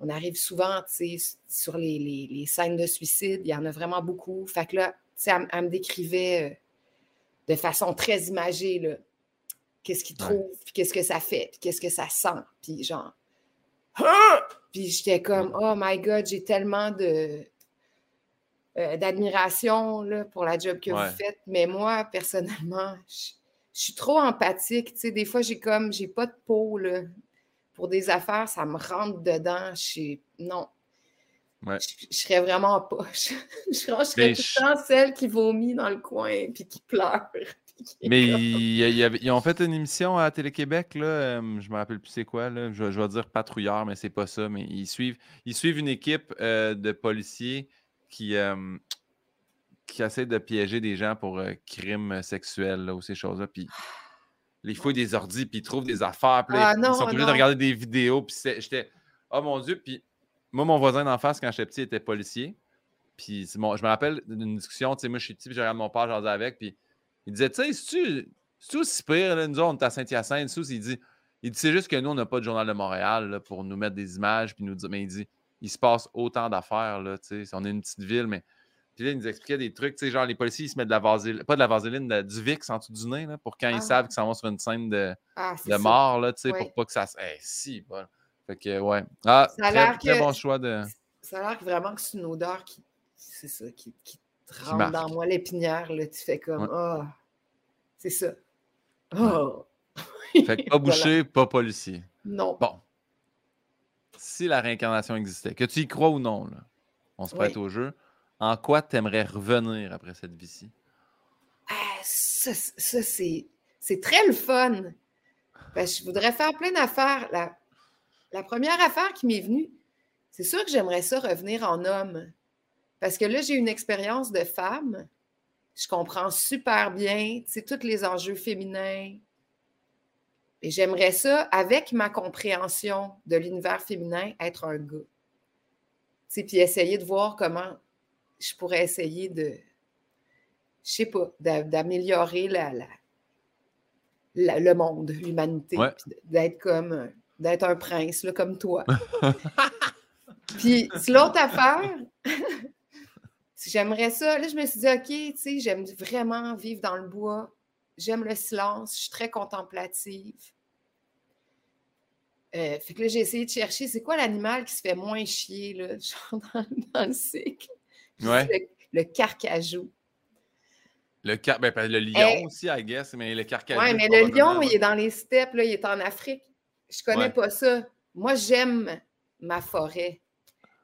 on arrive souvent, tu sais, sur les, les- les scènes de suicide, il y en a vraiment beaucoup. Fait que là, elle, elle me décrivait euh, de façon très imagée, là, qu'est-ce qu'il Ouais. trouve, puis qu'est-ce que ça fait, puis qu'est-ce que ça sent, puis genre... Ah! Puis j'étais comme, oh my God, j'ai tellement de euh, d'admiration là, pour la job que Ouais. vous faites. Mais moi, personnellement, je, je suis trop empathique. Tu sais, des fois, j'ai comme, j'ai pas de peau là, pour des affaires, ça me rentre dedans. Je suis, non. Ouais. Je, je serais vraiment pas. Je, je serais, je serais Mais tout le temps celle qui vomit dans le coin puis qui pleure. puis qui est Mais ils ont fait une émission à Télé-Québec, là, euh, je me rappelle plus c'est quoi, là, je, vais dire patrouilleur, mais c'est pas ça, mais ils suivent, ils suivent une équipe euh, de policiers qui, euh, qui de piéger des gens pour euh, crimes sexuels là, ou ces choses-là, puis ils fouillent des ordis, puis ils trouvent des affaires, puis là, Ah ils, ils non, sont obligés de regarder des vidéos, puis j'étais, oh mon Dieu, puis moi, mon voisin d'en face, quand j'étais petit, était policier, puis je me rappelle d'une discussion, tu sais, moi, je suis petit, puis je regarde mon père, j'en avec, puis il disait, tu sais, c'est-tu aussi pire, là, nous autres, on est à Saint-Hyacinthe, il dit, il dit, c'est juste que nous, on n'a pas de journal de Montréal là, pour nous mettre des images, puis nous dire, mais il dit, il se passe autant d'affaires, là, tu sais, on est une petite ville, mais. Puis là, il nous expliquait des trucs, tu sais, genre les policiers, ils se mettent de la vaseline, pas de la vaseline, de- du VIX en dessous du nez, là, pour quand Ah. ils savent qu'ils s'en vont sur une scène de, Ah, de mort, là, tu sais, pour pas que ça se. Eh, si, bon. Fait que, ouais. Ah, Ça a très, l'air très que- bon choix de. Ça a l'air vraiment que c'est une odeur qui, c'est ça, qui, qui te rentre dans moi l'épinière. Là, tu fais comme, Ouais. ah, c'est ça. Oh. Fait que pas Voilà. boucher, pas policier. Non. Bon. Si la réincarnation existait, que tu y crois ou non, là, on se prête Oui. au jeu. En quoi t'aimerais revenir après cette vie-ci? Ah, ça, ça, c'est, c'est très le fun. Ben, je voudrais faire plein d'affaires. La, la première affaire qui m'est venue, c'est sûr que j'aimerais ça revenir en homme. Parce que là, j'ai une expérience de femme. Je comprends super bien, tu sais, tous les enjeux féminins. Et j'aimerais ça, avec ma compréhension de l'univers féminin, être un gars. Tu sais, puis essayer de voir comment je pourrais essayer de, je sais pas, d'a- d'améliorer la, la- la- le monde, l'humanité, Ouais. d'être comme, d'être un prince, là, comme toi. puis c'est l'autre affaire, si j'aimerais ça, là, je me suis dit, OK, tu sais, j'aime vraiment vivre dans le bois, j'aime le silence, je suis très contemplative. Euh, fait que là, j'ai essayé de chercher, c'est quoi l'animal qui se fait moins chier, là, genre dans, dans le cycle? Ouais. Le, le carcajou. Le, car... ben, le lion Eh. aussi, I guess, mais le carcajou. Oui, mais le lion, il est dans les steppes, là, il est en Afrique. Je connais Ouais. pas ça. Moi, j'aime ma forêt.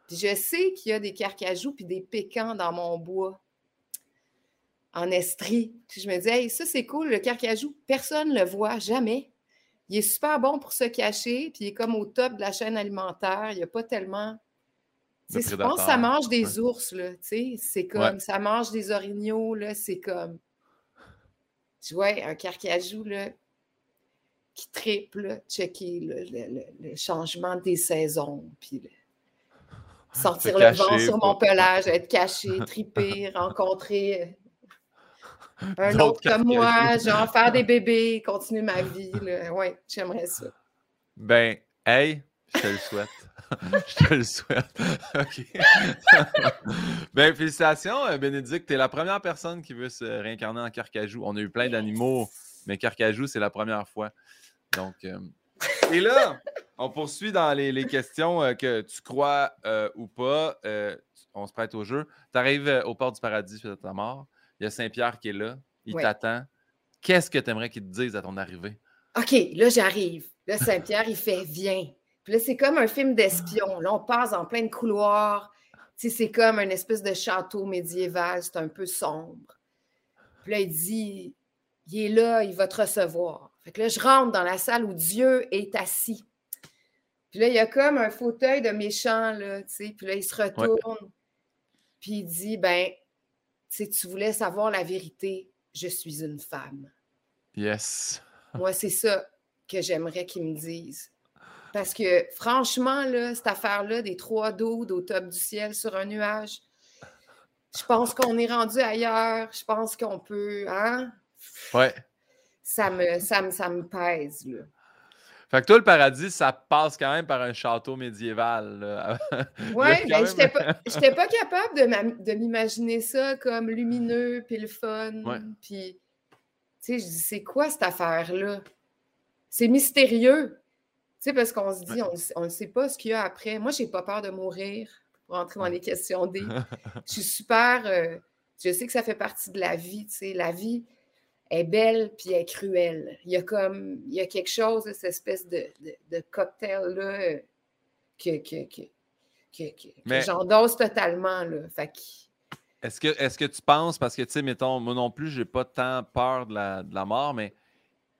Puis je sais qu'il y a des carcajous puis des pécans dans mon bois en estrie. Puis je me dis, hey, ça, c'est cool, le carcajou. Personne ne le voit, jamais. Il est super bon pour se cacher, puis il est comme au top de la chaîne alimentaire. Il n'y a pas tellement. De Tu sais, je pense que ça mange des ouais. ours, là. Tu sais, c'est comme. Ouais. Ça mange des orignaux, là. C'est comme. Tu vois, un carcajou, là, qui triple, checker le, le- le changement des saisons, puis le- sentir le vent sur mon pelage, être caché, triper, rencontrer euh, un autre comme moi, genre faire des bébés, continuer ma vie. Ouais, j'aimerais ça. Ben, hey, je te le souhaite. je te le souhaite. OK. ben, félicitations, euh, Bénédicte. Tu es la première personne qui veut se réincarner en carcajou. On a eu plein d'animaux, mais carcajou, c'est la première fois. Donc, euh, et là, on poursuit dans les, les questions euh, que tu crois euh, ou pas. Euh, on se prête au jeu. Tu arrives au port du paradis suite à ta mort. Il y a Saint-Pierre qui est là. Il Ouais. t'attend. Qu'est-ce que tu aimerais qu'il te dise à ton arrivée? OK, là, j'arrive. Là, Saint-Pierre, il fait Viens. Puis là, c'est comme un film d'espion. Là, on passe en plein de couloirs. Tu c'est comme un espèce de château médiéval, c'est un peu sombre. Puis là, il dit, il est là, il va te recevoir. Fait que là, je rentre dans la salle où Dieu est assis. Puis là, il y a comme un fauteuil de méchant, là, tu sais. Puis là, il se retourne. Puis il dit, ben, si tu voulais savoir la vérité, je suis une femme. Yes. Moi, c'est ça que j'aimerais qu'ils me disent. Parce que franchement, là, cette affaire-là des trois doudes au top du ciel sur un nuage, je pense qu'on est rendu ailleurs. Je pense qu'on peut. Hein? Ouais. Ça me, ça, me, ça me pèse. Là. Fait que toi, le paradis, ça passe quand même par un château médiéval. Oui, mais je n'étais pas, pas, capable de m'imaginer ça comme lumineux, puis le fun. Puis, tu sais, je dis, c'est quoi cette affaire-là? C'est mystérieux. Tu sais, parce qu'on se dit, on ne sait pas ce qu'il y a après. Moi, je n'ai pas peur de mourir pour entrer dans les questions des. je suis super. Euh, je sais que ça fait partie de la vie. Tu sais, la vie est belle puis elle est cruelle. Il y a comme. Il y a quelque chose, cette espèce de, de, cocktail-là euh, que, que, que, que, j'endosse totalement. Là. Fait Est-ce que, est que tu penses, parce que, tu sais, mettons, moi non plus, j'ai pas tant peur de la, de la mort, mais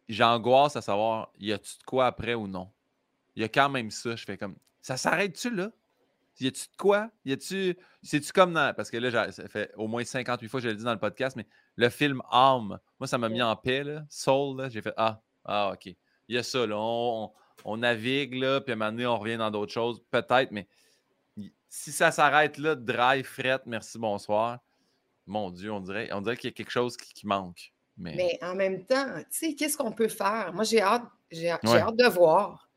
j'angoisse à savoir, y a-tu de quoi après ou non? il y a quand même ça. Je fais comme, ça s'arrête-tu là? Y a-tu de quoi? Y a-tu. C'est-tu comme dans. Parce que là, ça fait au moins 58 fois que je l'ai dit dans le podcast, mais le film Arm, moi, ça m'a mis en paix, là. Soul. J'ai fait Ah, ah, OK. Il y a ça, là. On, navigue, là, puis à un moment donné, on revient dans d'autres choses. Peut-être, mais si ça s'arrête là, dry, fret, merci, bonsoir. Mon Dieu, on dirait, on dirait qu'il y a quelque chose qui, manque. Mais... mais... en même temps, tu sais, qu'est-ce qu'on peut faire? Moi, j'ai hâte, j'ai hâte de voir.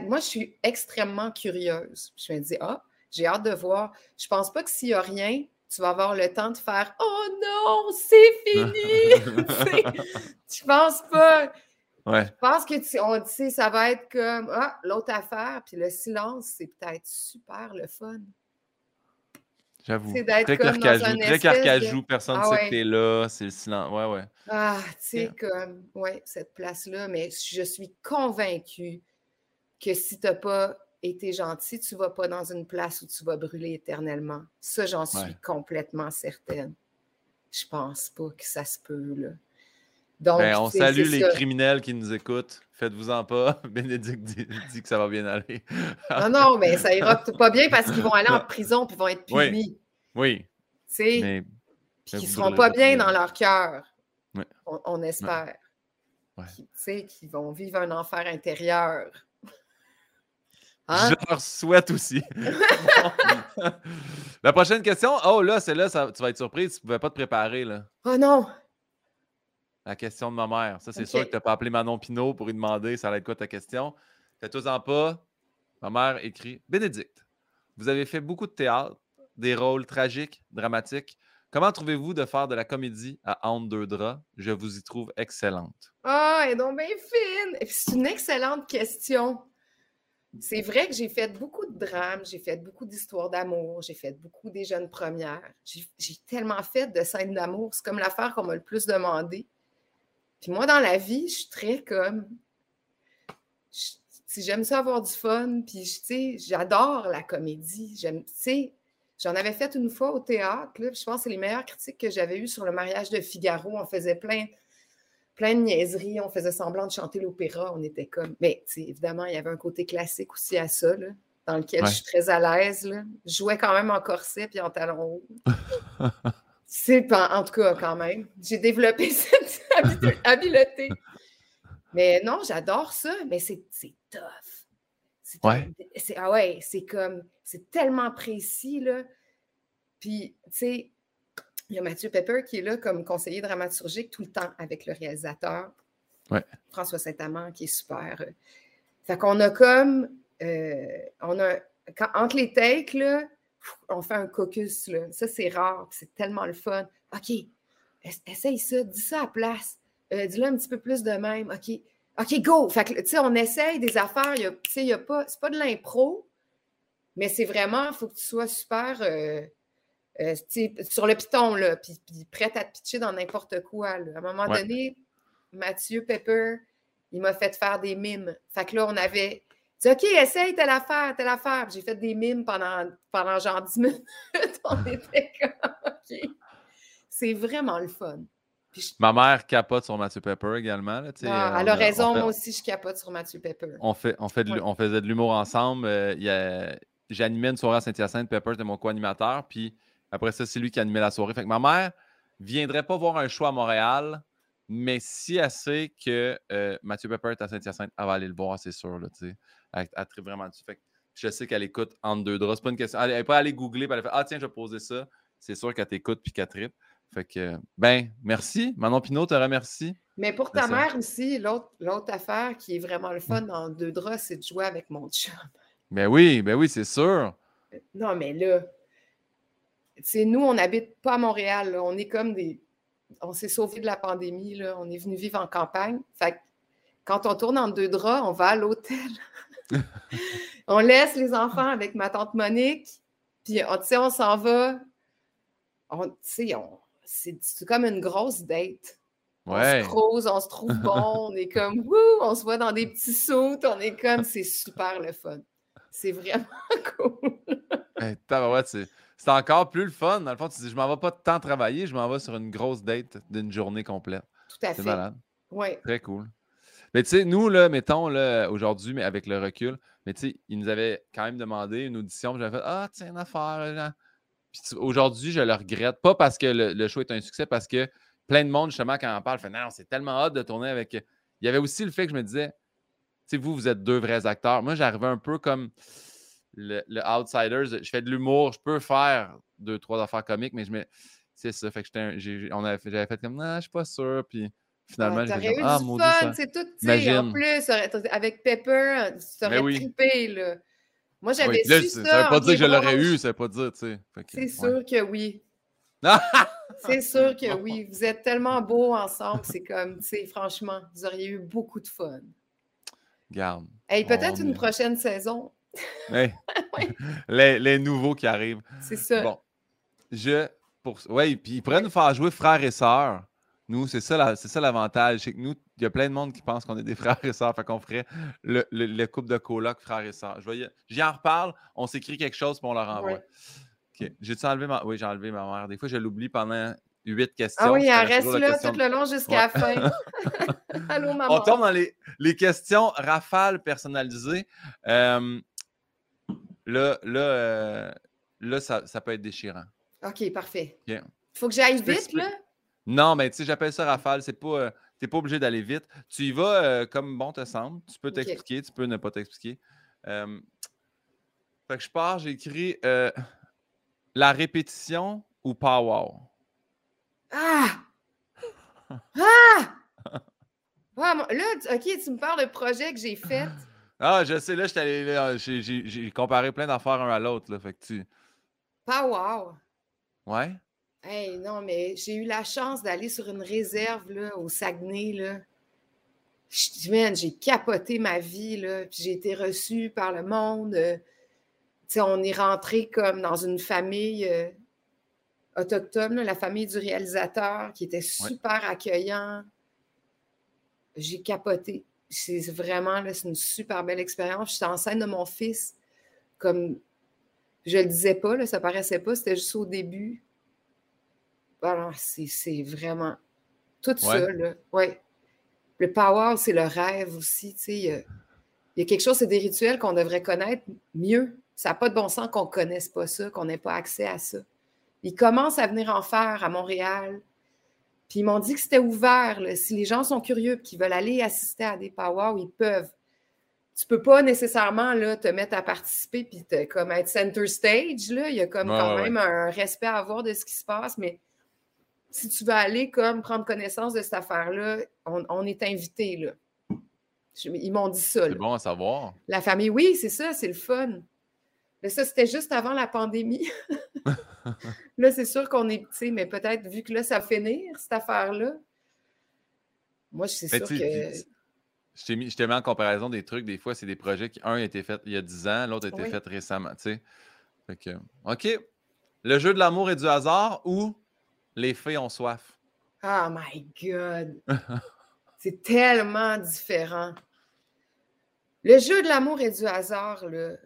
Moi, je suis extrêmement curieuse. Je me dis, ah, j'ai hâte de voir. Je pense pas que s'il n'y a rien, tu vas avoir le temps de faire Oh non, c'est fini! tu penses pas. Ouais. Je pense que tu, on dit, ça va être comme Ah, l'autre affaire, puis le silence, c'est peut-être super le fun. J'avoue. C'est d'être très comme dans un très carcajou, personne ne ah sait que t'es là, c'est le silence. Ouais, ouais. Ah, tu sais, comme, ouais, cette place-là, mais je suis convaincue que si tu n'as pas été gentil, tu ne vas pas dans une place où tu vas brûler éternellement. Ça, j'en suis complètement certaine. Je pense pas que ça se peut, là. Donc, ben, on salue les criminels qui nous écoutent. Faites-vous-en pas. Bénédicte dit, que ça va bien aller. non, non, mais ça ira pas bien parce qu'ils vont aller en prison et vont être punis. Oui. Tu sais. Puis qu'ils ne seront pas bien dans leur cœur. On, espère. Tu sais, qu'ils vont vivre un enfer intérieur. Hein? Je leur souhaite aussi. La prochaine question. Oh là, c'est là, tu vas être surprise, tu ne pouvais pas te préparer. Là. Oh non! La question de ma mère. Ça, c'est sûr que tu n'as pas appelé Manon Pinot pour lui demander ça allait être quoi ta question? Fais-toi-en pas. Ma mère écrit Bénédicte, vous avez fait beaucoup de théâtre, des rôles tragiques, dramatiques. Comment trouvez-vous de faire de la comédie à Entre deux draps? Je vous y trouve excellente. Ah, oh, elle est donc bien fine. C'est une excellente question. C'est vrai que j'ai fait beaucoup de drames, j'ai fait beaucoup d'histoires d'amour, j'ai fait beaucoup des jeunes premières. J'ai tellement fait de scènes d'amour. C'est comme l'affaire qu'on m'a le plus demandé. Puis moi, dans la vie, je suis très comme. Si j'aime ça avoir du fun, puis tu sais, j'adore la comédie. Tu j'en avais fait une fois au théâtre. je pense que c'est les meilleures critiques que j'avais eues sur le mariage de Figaro. On faisait plein plein de niaiseries. On faisait semblant de chanter l'opéra. On était comme. Mais évidemment, il y avait un côté classique aussi à ça, dans lequel je suis très à l'aise. Je jouais quand même en corset puis en talons hauts. C'est en tout cas quand même. J'ai développé cette habileté. Mais non, j'adore ça, mais c'est tough. Ouais. Ah ouais, c'est comme, c'est tellement précis, là. Puis, tu sais, il y a Mathieu Pepper qui est là comme conseiller dramaturgique tout le temps avec le réalisateur. François Saint-Amand qui est super. Fait qu'on a comme. Euh, on a, entre les takes, là, on fait un caucus. Là. Ça, c'est rare. C'est tellement le fun. OK, essaye ça. Dis ça à place. Euh, dis-le un petit peu plus de même. OK. OK, go! Fait que, tu sais, on essaye des affaires. Tu sais, il y a pas. C'est pas de l'impro, mais c'est vraiment, il faut que tu sois super. Euh, euh, sur le piton, là, puis, prête à te pitcher dans n'importe quoi. À un moment donné, Mathieu Pepper, il m'a fait faire des mimes. Fait que là, on avait, dis, OK, essaye telle affaire, telle affaire. J'ai fait des mimes pendant, pendant genre 10 minutes. On était comme, OK. C'est vraiment le fun. Ma mère capote sur Mathieu Pepper également. Là, ah, elle a raison, moi aussi, je capote sur Mathieu Pepper. On, fait, on, fait on faisait de l'humour ensemble. Euh, j'animais une soirée à Saint-Hyacinthe, Pepper était mon co-animateur. Puis après ça, c'est lui qui animait la soirée. Fait que ma mère viendrait pas voir un show à Montréal, mais si elle sait que euh, Mathieu Pepper est à Saint-Hyacinthe, elle va aller le voir, c'est sûr. Là, elle, elle tripe vraiment dessus. Fait que je sais qu'elle écoute entre deux draps. C'est pas une question. Elle n'est pas allée googler, puis elle fait Ah, tiens, je vais poser ça. C'est sûr qu'elle t'écoute puis qu'elle tripe. Fait que, ben, merci. Manon Pinot te remercie. Mais pour ta mère aussi, l'autre affaire qui est vraiment le fun dans deux draps, c'est de jouer avec mon chum. Ben oui, ben oui, c'est sûr. Non, mais là, c'est nous, on n'habite pas à Montréal. On est comme des. On s'est sauvé de la pandémie. Là. On est venu vivre en campagne. Fait quand on tourne en deux draps, on va à l'hôtel. on laisse les enfants avec ma tante Monique. Puis, on, on s'en va. On, on, c'est comme une grosse date. On se croise, on se trouve bon, on est comme, wouh, on se voit dans des petits sauts, on est comme, c'est super le fun. C'est vraiment cool. C'est encore plus le fun. Dans le fond, tu dis, je m'en vais pas temps travailler, je m'en vais sur une grosse date d'une journée complète. Tout à fait. C'est malade. Oui. Très cool. Mais tu sais, nous, là, mettons, là, aujourd'hui, mais avec le recul, mais tu sais, ils nous avaient quand même demandé une audition, j'avais fait, ah, tiens, une affaire, aujourd'hui, je le regrette. Pas parce que le, show est un succès, parce que plein de monde, justement, quand on parle, fait non, c'est tellement hâte de tourner avec. Il y avait aussi le fait que je me disais, tu sais, vous, vous êtes deux vrais acteurs. Moi, j'arrivais un peu comme le, le Outsiders. Je fais de l'humour, je peux faire deux, trois affaires comiques, mais je me. C'est ça. Fait que j'avais fait, comme, non, je suis pas sûr. Puis finalement, j'ai eu ah, du fun, c'est tout. En plus, avec Pepper, tu aurais ben trippé, là. Moi, j'avais su ça. Ça veut pas dire que je l'aurais eu, ça veut pas dire, tu sais. C'est sûr que oui. c'est sûr que oui. Vous êtes tellement beaux ensemble. C'est comme, tu sais, franchement, vous auriez eu beaucoup de fun. Garde. Et peut-être une prochaine saison. les, les, nouveaux qui arrivent. C'est ça. Bon. Je. Pour... Oui, puis ils pourraient nous faire jouer frères et sœurs. Nous, c'est ça, c'est ça l'avantage. C'est que nous, il y a plein de monde qui pense qu'on est des frères et sœurs. Fait qu'on ferait le, couple de coloc frères et sœurs. J'y en reparle, on s'écrit quelque chose puis on leur envoie. OK. J'ai-tu enlevé ma. Oui, j'ai enlevé ma mère. Des fois, je l'oublie pendant huit questions. Ah oui, elle reste là tout le long jusqu'à la fin. Allô, maman. On tombe dans les, questions rafales personnalisées. Euh, là, là, euh, là ça, peut être déchirant. OK, parfait. Il faut que j'aille vite, là? Non, mais tu sais, j'appelle ça rafale. C'est pas. Euh, tu n'es pas obligé d'aller vite. Tu y vas euh, comme bon te semble. Tu peux t'expliquer, tu peux ne pas t'expliquer. Euh, fait que je pars, j'ai écrit la répétition ou power? Ah! Ah! là, OK, tu me parles de projet que j'ai fait. Ah, je sais, là, j'ai comparé plein d'affaires un à l'autre. Fait que tu. Power. Ouais? Hey, non, mais j'ai eu la chance d'aller sur une réserve là, au Saguenay. Là. J'ai capoté ma vie. Là, j'ai été reçue par le monde. Euh, on est rentré comme dans une famille euh, autochtone, la famille du réalisateur, qui était super accueillant. J'ai capoté. C'est vraiment c'est une super belle expérience. J'étais enceinte de mon fils. Comme je le disais pas, là, ça paraissait pas, c'était juste au début. Alors, c'est vraiment tout ça, là. Ouais. Le power, c'est le rêve aussi, tu sais. Il y, a quelque chose, c'est des rituels qu'on devrait connaître mieux. Ça n'a pas de bon sens qu'on ne connaisse pas ça, qu'on n'ait pas accès à ça. Ils commencent à venir en faire à Montréal. Puis ils m'ont dit que c'était ouvert. Si les gens sont curieux et qu'ils veulent aller assister à des powwows, ils peuvent. Tu ne peux pas nécessairement là, te mettre à participer puis comme être center stage. Là. Il y a comme quand même un respect à avoir de ce qui se passe, mais si tu veux aller comme prendre connaissance de cette affaire-là, on, est invité. Là. ils m'ont dit ça. C'est bon à savoir. La famille, oui, c'est ça, c'est le fun. Mais ça, c'était juste avant la pandémie. là, c'est sûr qu'on est petit, mais peut-être vu que là, ça va finir, cette affaire-là. Moi, c'est sûr que. Je t'ai mis, mis, en comparaison des trucs, des fois, c'est des projets qui, un, a été fait il y a 10 ans, l'autre a été fait récemment. Tu sais. OK. Le jeu de l'amour et du hasard ou les fées ont soif? Oh my God! C'est tellement différent. Le jeu de l'amour et du hasard, là,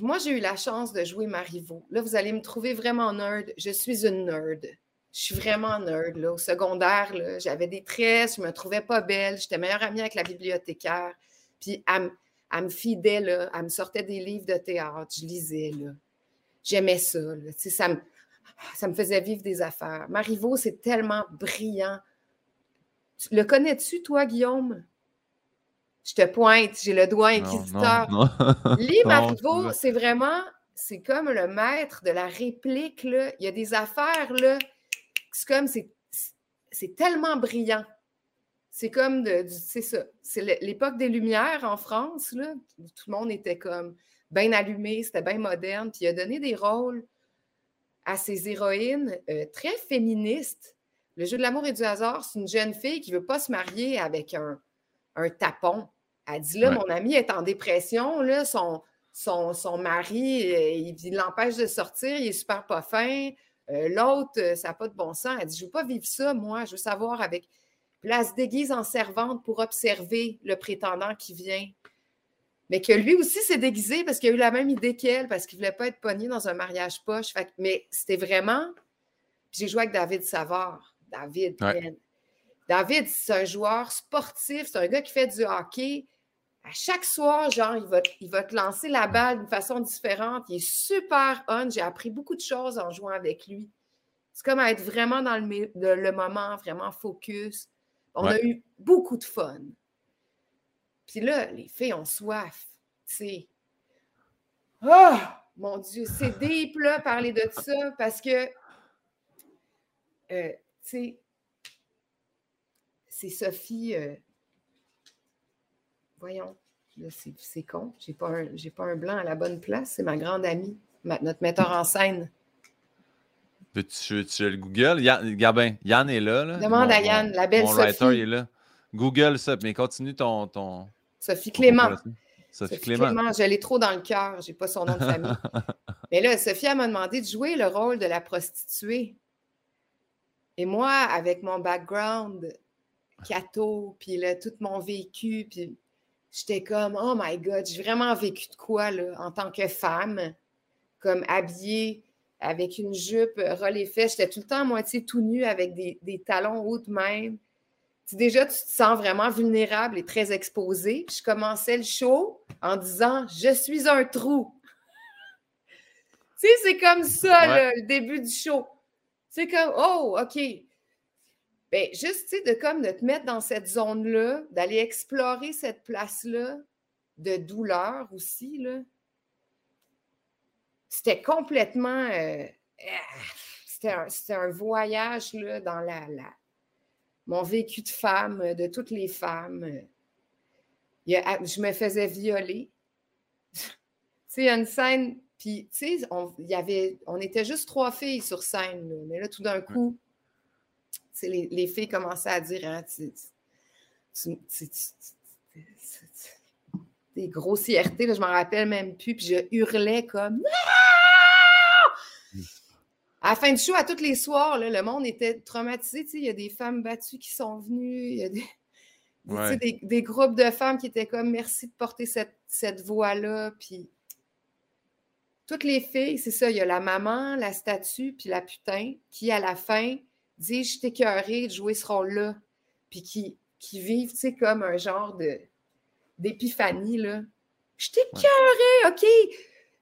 moi, j'ai eu la chance de jouer Marivaux. Là, vous allez me trouver vraiment nerd. Je suis une nerd. Je suis vraiment nerd. Là. Au secondaire, j'avais des tresses, je ne me trouvais pas belle. J'étais meilleure amie avec la bibliothécaire. Puis elle, me fidait, elle me sortait des livres de théâtre. Je lisais. J'aimais ça. Ça, ça me faisait vivre des affaires. Marivaux, c'est tellement brillant. Le connais-tu, toi, Guillaume? Je te pointe, j'ai le doigt inquisiteur. Lee Marivaux, c'est vraiment, c'est comme le maître de la réplique. Là. Il y a des affaires, là, c'est comme, c'est tellement brillant. C'est comme, de, c'est ça, c'est l'époque des Lumières en France, là. Tout le monde était comme bien allumé, c'était bien moderne. Puis il a donné des rôles à ses héroïnes euh, très féministes. Le jeu de l'amour et du hasard, c'est une jeune fille qui ne veut pas se marier avec un, un tapon. Elle dit là, mon ami est en dépression, là, son, son, son mari, euh, il l'empêche de sortir, il est super pas fin. Euh, l'autre, euh, ça n'a pas de bon sens. Elle dit Je ne veux pas vivre ça, moi, je veux savoir avec. Puis là, elle se déguise en servante pour observer le prétendant qui vient. Mais que lui aussi s'est déguisé parce qu'il a eu la même idée qu'elle, parce qu'il ne voulait pas être pogné dans un mariage poche. mais c'était vraiment. J'ai joué avec David Savard. David, David, c'est un joueur sportif, c'est un gars qui fait du hockey à chaque soir, genre, il va, il va te lancer la balle d'une façon différente. Il est super on. J'ai appris beaucoup de choses en jouant avec lui. C'est comme être vraiment dans le, le moment, vraiment focus. On a eu beaucoup de fun. Puis là, les filles ont soif. Sais. Oh, mon Dieu, c'est deep, là, parler de ça, parce que, euh, tu sais, c'est Sophie. Euh, voyons, c'est con, j'ai pas, un, pas un blanc à la bonne place, c'est ma grande amie, notre metteur en scène. Tu, tu, le Google? Gabin, Yann est là. là. Demande à Yann, la belle mon Sophie. Writer est là. Google ça, mais continue ton. ton Sophie Clément. Sophie, Clément. Clément. Je l'ai trop dans le cœur, j'ai pas son nom de famille. mais là, Sophie m'a demandé de jouer le rôle de la prostituée. Et moi, avec mon background, cateau, puis là, tout mon vécu, puis j'étais comme, oh my God, j'ai vraiment vécu de quoi là, en tant que femme, comme habillée avec une jupe, euh, relais fesses. J'étais tout le temps à moitié tout nu avec des, talons hauts de même. déjà, tu te sens vraiment vulnérable et très exposé. je commençais le show en disant Je suis un trou. tu sais, c'est comme ça, le début du show. C'est comme Oh, OK. Bien, juste, tu sais, de comme de te mettre dans cette zone-là, d'aller explorer cette place-là de douleur aussi, là. C'était complètement... Euh, ah, c'était un, voyage, là, dans la, la, mon vécu de femme, de toutes les femmes. Ah, je me faisais violer. tu sais, il y a une scène, puis, tu sais, on, y avait, on était juste trois filles sur scène, mais là, tout d'un coup les, filles commençaient à dire hein, des grossièretés, là, je m'en rappelle même plus, puis je hurlais comme non! À la fin du show, à tous les soirs, le monde était traumatisé. Il y a des femmes battues qui sont venues, il y a des, des, groupes de femmes qui étaient comme merci de porter cette, cette voix-là. Puis toutes les filles, c'est ça, il y a la maman, la statue, puis la putain, qui à la fin dis je t'écœuré de jouer ce rôle-là, puis qui, qui vivent, tu sais, comme un genre de d'épiphanie, là. Je t'écœuré, OK?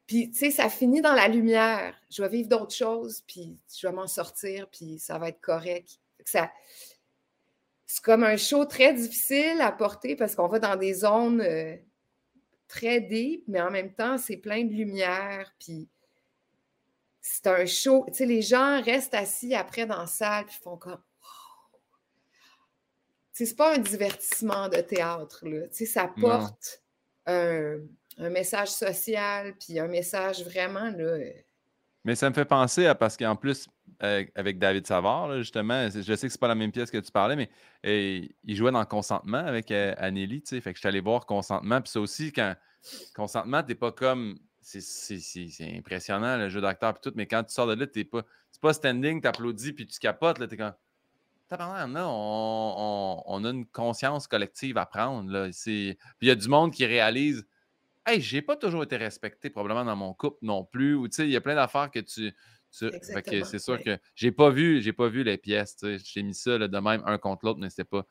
Puis, tu sais, ça finit dans la lumière. Je vais vivre d'autres choses, puis je vais m'en sortir, puis ça va être correct. Ça, c'est comme un show très difficile à porter parce qu'on va dans des zones euh, très deep, mais en même temps, c'est plein de lumière, puis c'est un show. Tu sais, les gens restent assis après dans la salle puis font comme wow. C'est pas un divertissement de théâtre, là. Tu sais, ça porte un, message social puis un message vraiment, là. Euh, Mais ça me fait penser à parce qu'en plus, euh, avec David Savard, justement, je sais que c'est pas la même pièce que tu parlais, mais il jouait dans Consentement avec euh, tu sais. Fait que je suis allé voir Consentement. Puis ça aussi, quand Consentement, t'es pas comme c'est impressionnant le jeu d'acteur et tout, mais quand tu sors de là, t'es pas. C'est pas standing, t'applaudis puis tu capotes, là, t'es comme. là, on, on, a une conscience collective à prendre. Là. Puis il y a du monde qui réalise Hey, j'ai pas toujours été respecté, probablement dans mon couple non plus. Ou tu sais, il y a plein d'affaires que tu. c'est sûr que j'ai pas vu, j'ai pas vu les pièces. J'ai mis ça de même un contre l'autre, mais c'était pas.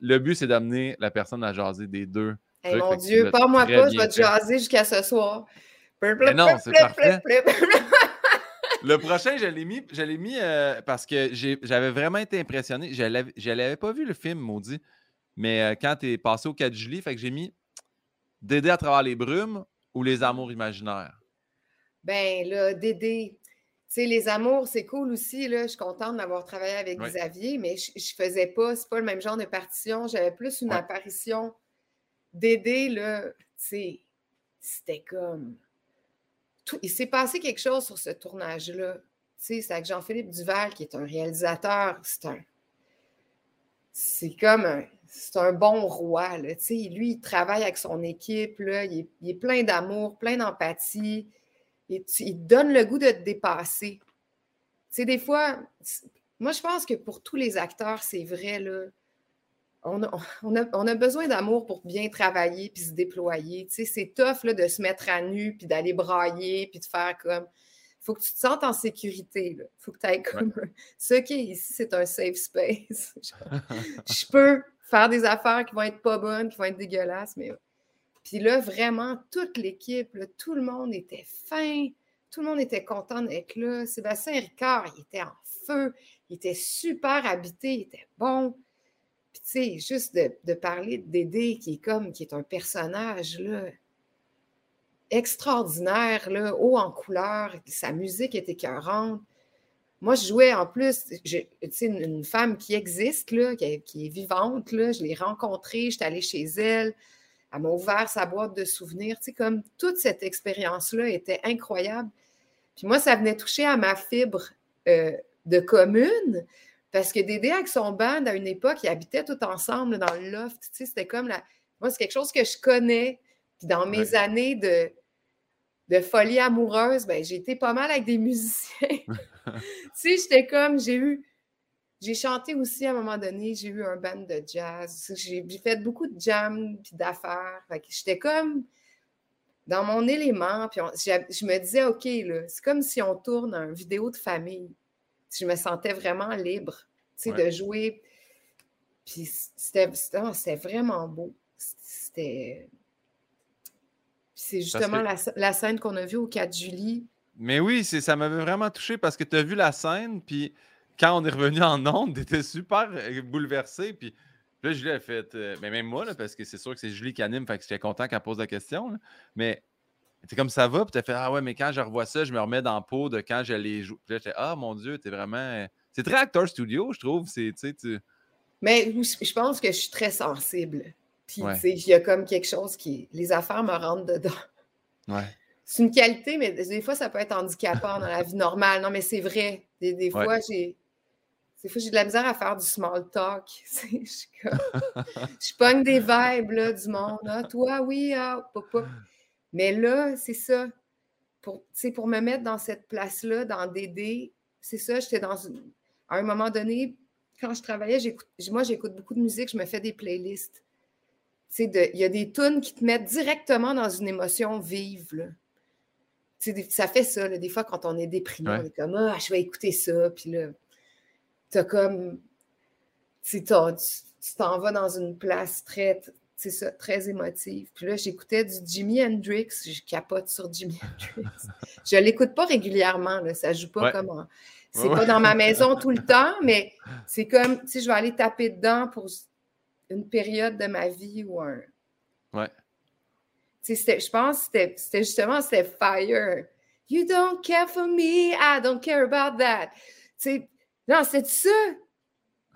Le but, c'est d'amener la personne à jaser des deux. Hey, mon Dieu, pas moi pas, je vais te jaser jusqu'à ce soir. Non, c'est parfait. Le prochain, je l'ai mis, je mis euh, parce que j'avais vraiment été impressionné. Je n'avais pas vu le film, maudit. Mais euh, quand tu es passé au 4 juillet, fait que j'ai mis Dédé à travers les brumes ou les amours imaginaires? Ben là, Dédé. Tu sais, les amours, c'est cool aussi. Là. Je suis contente d'avoir travaillé avec Xavier, mais je, ne faisais pas, c'est pas le même genre de partition. J'avais plus une apparition. Dédé, là, tu sais, c'était comme il s'est passé quelque chose sur ce tournage-là. C'est avec Jean-Philippe Duval, qui est un réalisateur. C'est un. C'est comme un. C'est un bon roi. Lui, il travaille avec son équipe. Là. Il, est, plein d'amour, plein d'empathie. Il, il donne le goût de te dépasser. des fois, moi, je pense que pour tous les acteurs, c'est vrai. Là, on a, besoin d'amour pour bien travailler puis se déployer. Tu sais, c'est tough là, de se mettre à nu puis d'aller brailler puis de faire comme. Il faut que tu te sentes en sécurité. Il faut que tu ailles comme. Ce qui est ici, c'est un safe space. je peux faire des affaires qui vont être pas bonnes, qui vont être dégueulasses, mais. Puis là, vraiment, toute l'équipe, tout le monde était fin. Tout le monde était content d'être là. Sébastien Ricard, il était en feu. Il était super habité. Il était bon. Juste de, parler de Dédé, qui est comme, qui est un personnage, là, extraordinaire, là, haut en couleur, sa musique était écœurante. Moi, je jouais en plus, tu sais, une, femme qui existe, là, qui, est, vivante, là, je l'ai rencontrée, j'étais allée chez elle, elle m'a ouvert sa boîte de souvenirs, tu sais, comme toute cette expérience-là était incroyable. Puis moi, ça venait toucher à ma fibre euh, de commune, parce que Dédé, avec son band, à une époque, ils habitaient tout ensemble dans le loft. Tu sais, c'était comme la. Moi, c'est quelque chose que je connais. Puis dans mes années de, de folie amoureuse, ben, j'ai été pas mal avec des musiciens. tu sais, j'étais comme, j'ai eu. J'ai chanté aussi à un moment donné, j'ai eu un band de jazz. J'ai fait beaucoup de jam puis d'affaires. J'étais comme dans mon élément. Puis je me disais, OK, là, c'est comme si on tourne une vidéo de famille je me sentais vraiment libre de jouer. Puis c'était vraiment beau. C'était. C'est justement la, scène qu'on a vue au 4 juillet. Mais oui, ça m'avait vraiment touché parce que tu as vu la scène, puis quand on est revenu en ondes, tu étais super euh, bouleversé. Puis là, Julie a fait. Euh, mais même moi, parce que c'est sûr que c'est Julie qui anime, fait que j'étais content qu'elle pose la question. Mais c'est comme ça va, puis t'as fait Ah ouais, mais quand je revois ça, je me remets dans le pot de quand je l'ai joué. Puis là, j'étais Ah mon Dieu, t'es vraiment. C'est très acteur studio, je trouve. C'est, tu Mais je pense que je suis très sensible. Puis, tu sais, il y a comme quelque chose qui. Les affaires me rentrent dedans. Ouais. C'est une qualité, mais des fois, ça peut être handicapant dans la vie normale. Non, mais c'est vrai. Des, fois, j'ai. Des fois, j'ai de la misère à faire du small talk. je, comme... je pogne des vibes là, du monde. Ah, toi, oui, ah. Mais là, c'est ça. Pour, pour me mettre dans cette place-là, dans DD, c'est ça, j'étais dans À un moment donné, quand je travaillais, moi, j'écoute beaucoup de musique, je me fais des playlists. Il y a des tunes qui te mettent directement dans une émotion vive. ça fait ça, des fois, quand on est déprimé, on est comme Ah, je vais écouter ça. Puis là, tu as comme. Tu t'en vas dans une place très, c'est ça, très émotive. Puis là, j'écoutais du Jimi Hendrix, je capote sur Jimi Hendrix. je ne l'écoute pas régulièrement, là, ça ne joue pas comme C'est pas dans ma maison tout le temps, mais c'est comme si je vais aller taper dedans pour une période de ma vie ou un. Ouais. Je pense que c'était justement c'était Fire. You don't care for me, I don't care about that. non, c'est ça.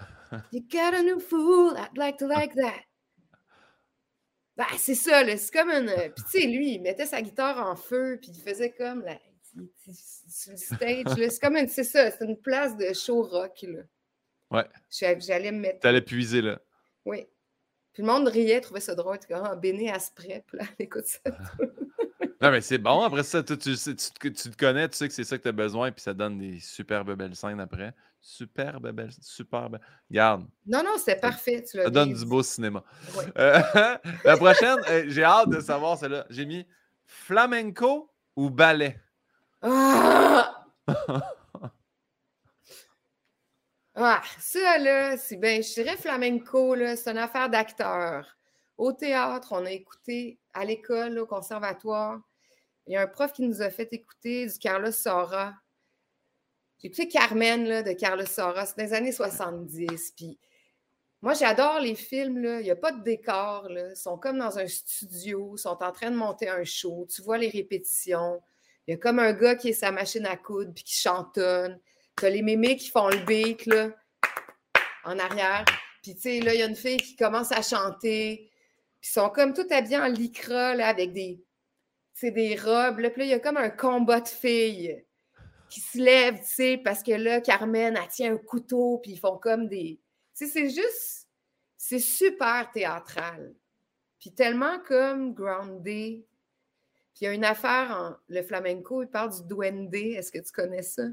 You got a new fool, I'd like to like that. Ben, c'est ça, c'est comme une. Euh, puis, tu sais, lui, il mettait sa guitare en feu, puis il faisait comme. La... Sur le stage, c'est comme une. C'est ça, c'est une place de show rock, là. Ouais. J'allais me mettre. T'allais puiser, là. Oui. Puis le monde riait, trouvait ça drôle. Comme, ah, Béné à ce près, là, écoute ça. Non, mais c'est bon. Après ça, tu, tu, tu, tu, te connais, tu sais que c'est ça que tu as besoin, puis ça donne des superbes belles scènes après. Superbe belle, superbe. Garde. Non, non, c'est parfait. Tu ça donne du beau cinéma. Euh, la prochaine, euh, j'ai hâte de savoir celle-là. J'ai mis flamenco ou ballet? Ah! ah ça, là, c'est bien. Je dirais flamenco, là, c'est une affaire d'acteur. Au théâtre, on a écouté à l'école, au conservatoire. Il y a un prof qui nous a fait écouter du Carlos Sora. J'ai écouté Carmen de Carlos Sora, c'est dans les années 70. Puis moi, j'adore les films. Là. Il n'y a pas de décor. Ils sont comme dans un studio, ils sont en train de monter un show. Tu vois les répétitions. Il y a comme un gars qui est sa machine à coudre puis qui chantonne. Tu as les mémés qui font le beat en arrière. Puis, tu sais, là, il y a une fille qui commence à chanter. Ils sont comme tout habillés en lycra, là, avec des, des robes. Là. Puis là, il y a comme un combat de filles qui se lèvent, tu sais, parce que là, Carmen, elle tient un couteau, puis ils font comme des. Tu sais, c'est juste. C'est super théâtral. Puis tellement comme groundé puis il y a une affaire en le flamenco, il parle du duende. Est-ce que tu connais ça?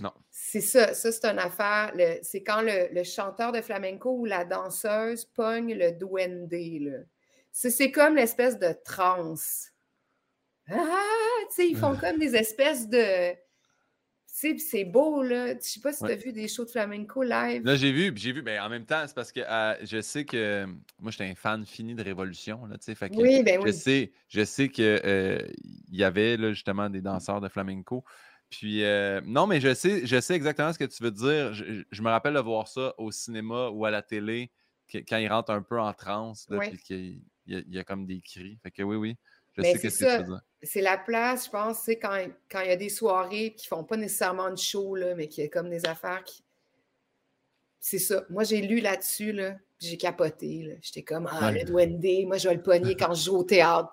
Non. C'est ça. Ça, c'est une affaire. C'est quand le, chanteur de flamenco ou la danseuse pogne le duende. C'est comme l'espèce de transe. Ah, tu sais, ils font comme des espèces de c'est beau, là. Je sais pas si tu as vu des shows de flamenco live. Là, j'ai vu, j'ai vu, mais en même temps, c'est parce que euh, je sais que moi, j'étais un fan fini de Révolution, là, tu sais. oui, ben je oui. Sais, je sais qu'il euh, y avait, là, justement, des danseurs de flamenco. Puis, euh, non, mais je sais, je sais exactement ce que tu veux dire. Je, me rappelle de voir ça au cinéma ou à la télé, quand ils rentrent un peu en transe, puis qu'il y, a comme des cris. Fait que oui, oui. Je sais ce que tu veux dire c'est la place, je pense, c'est quand, quand il y a des soirées qui ne font pas nécessairement de show, là, mais qui a comme des affaires qui. C'est ça. Moi, j'ai lu là-dessus, là, j'ai capoté. J'étais comme Ah, le Duende, moi, je vais le pogner quand je joue au théâtre.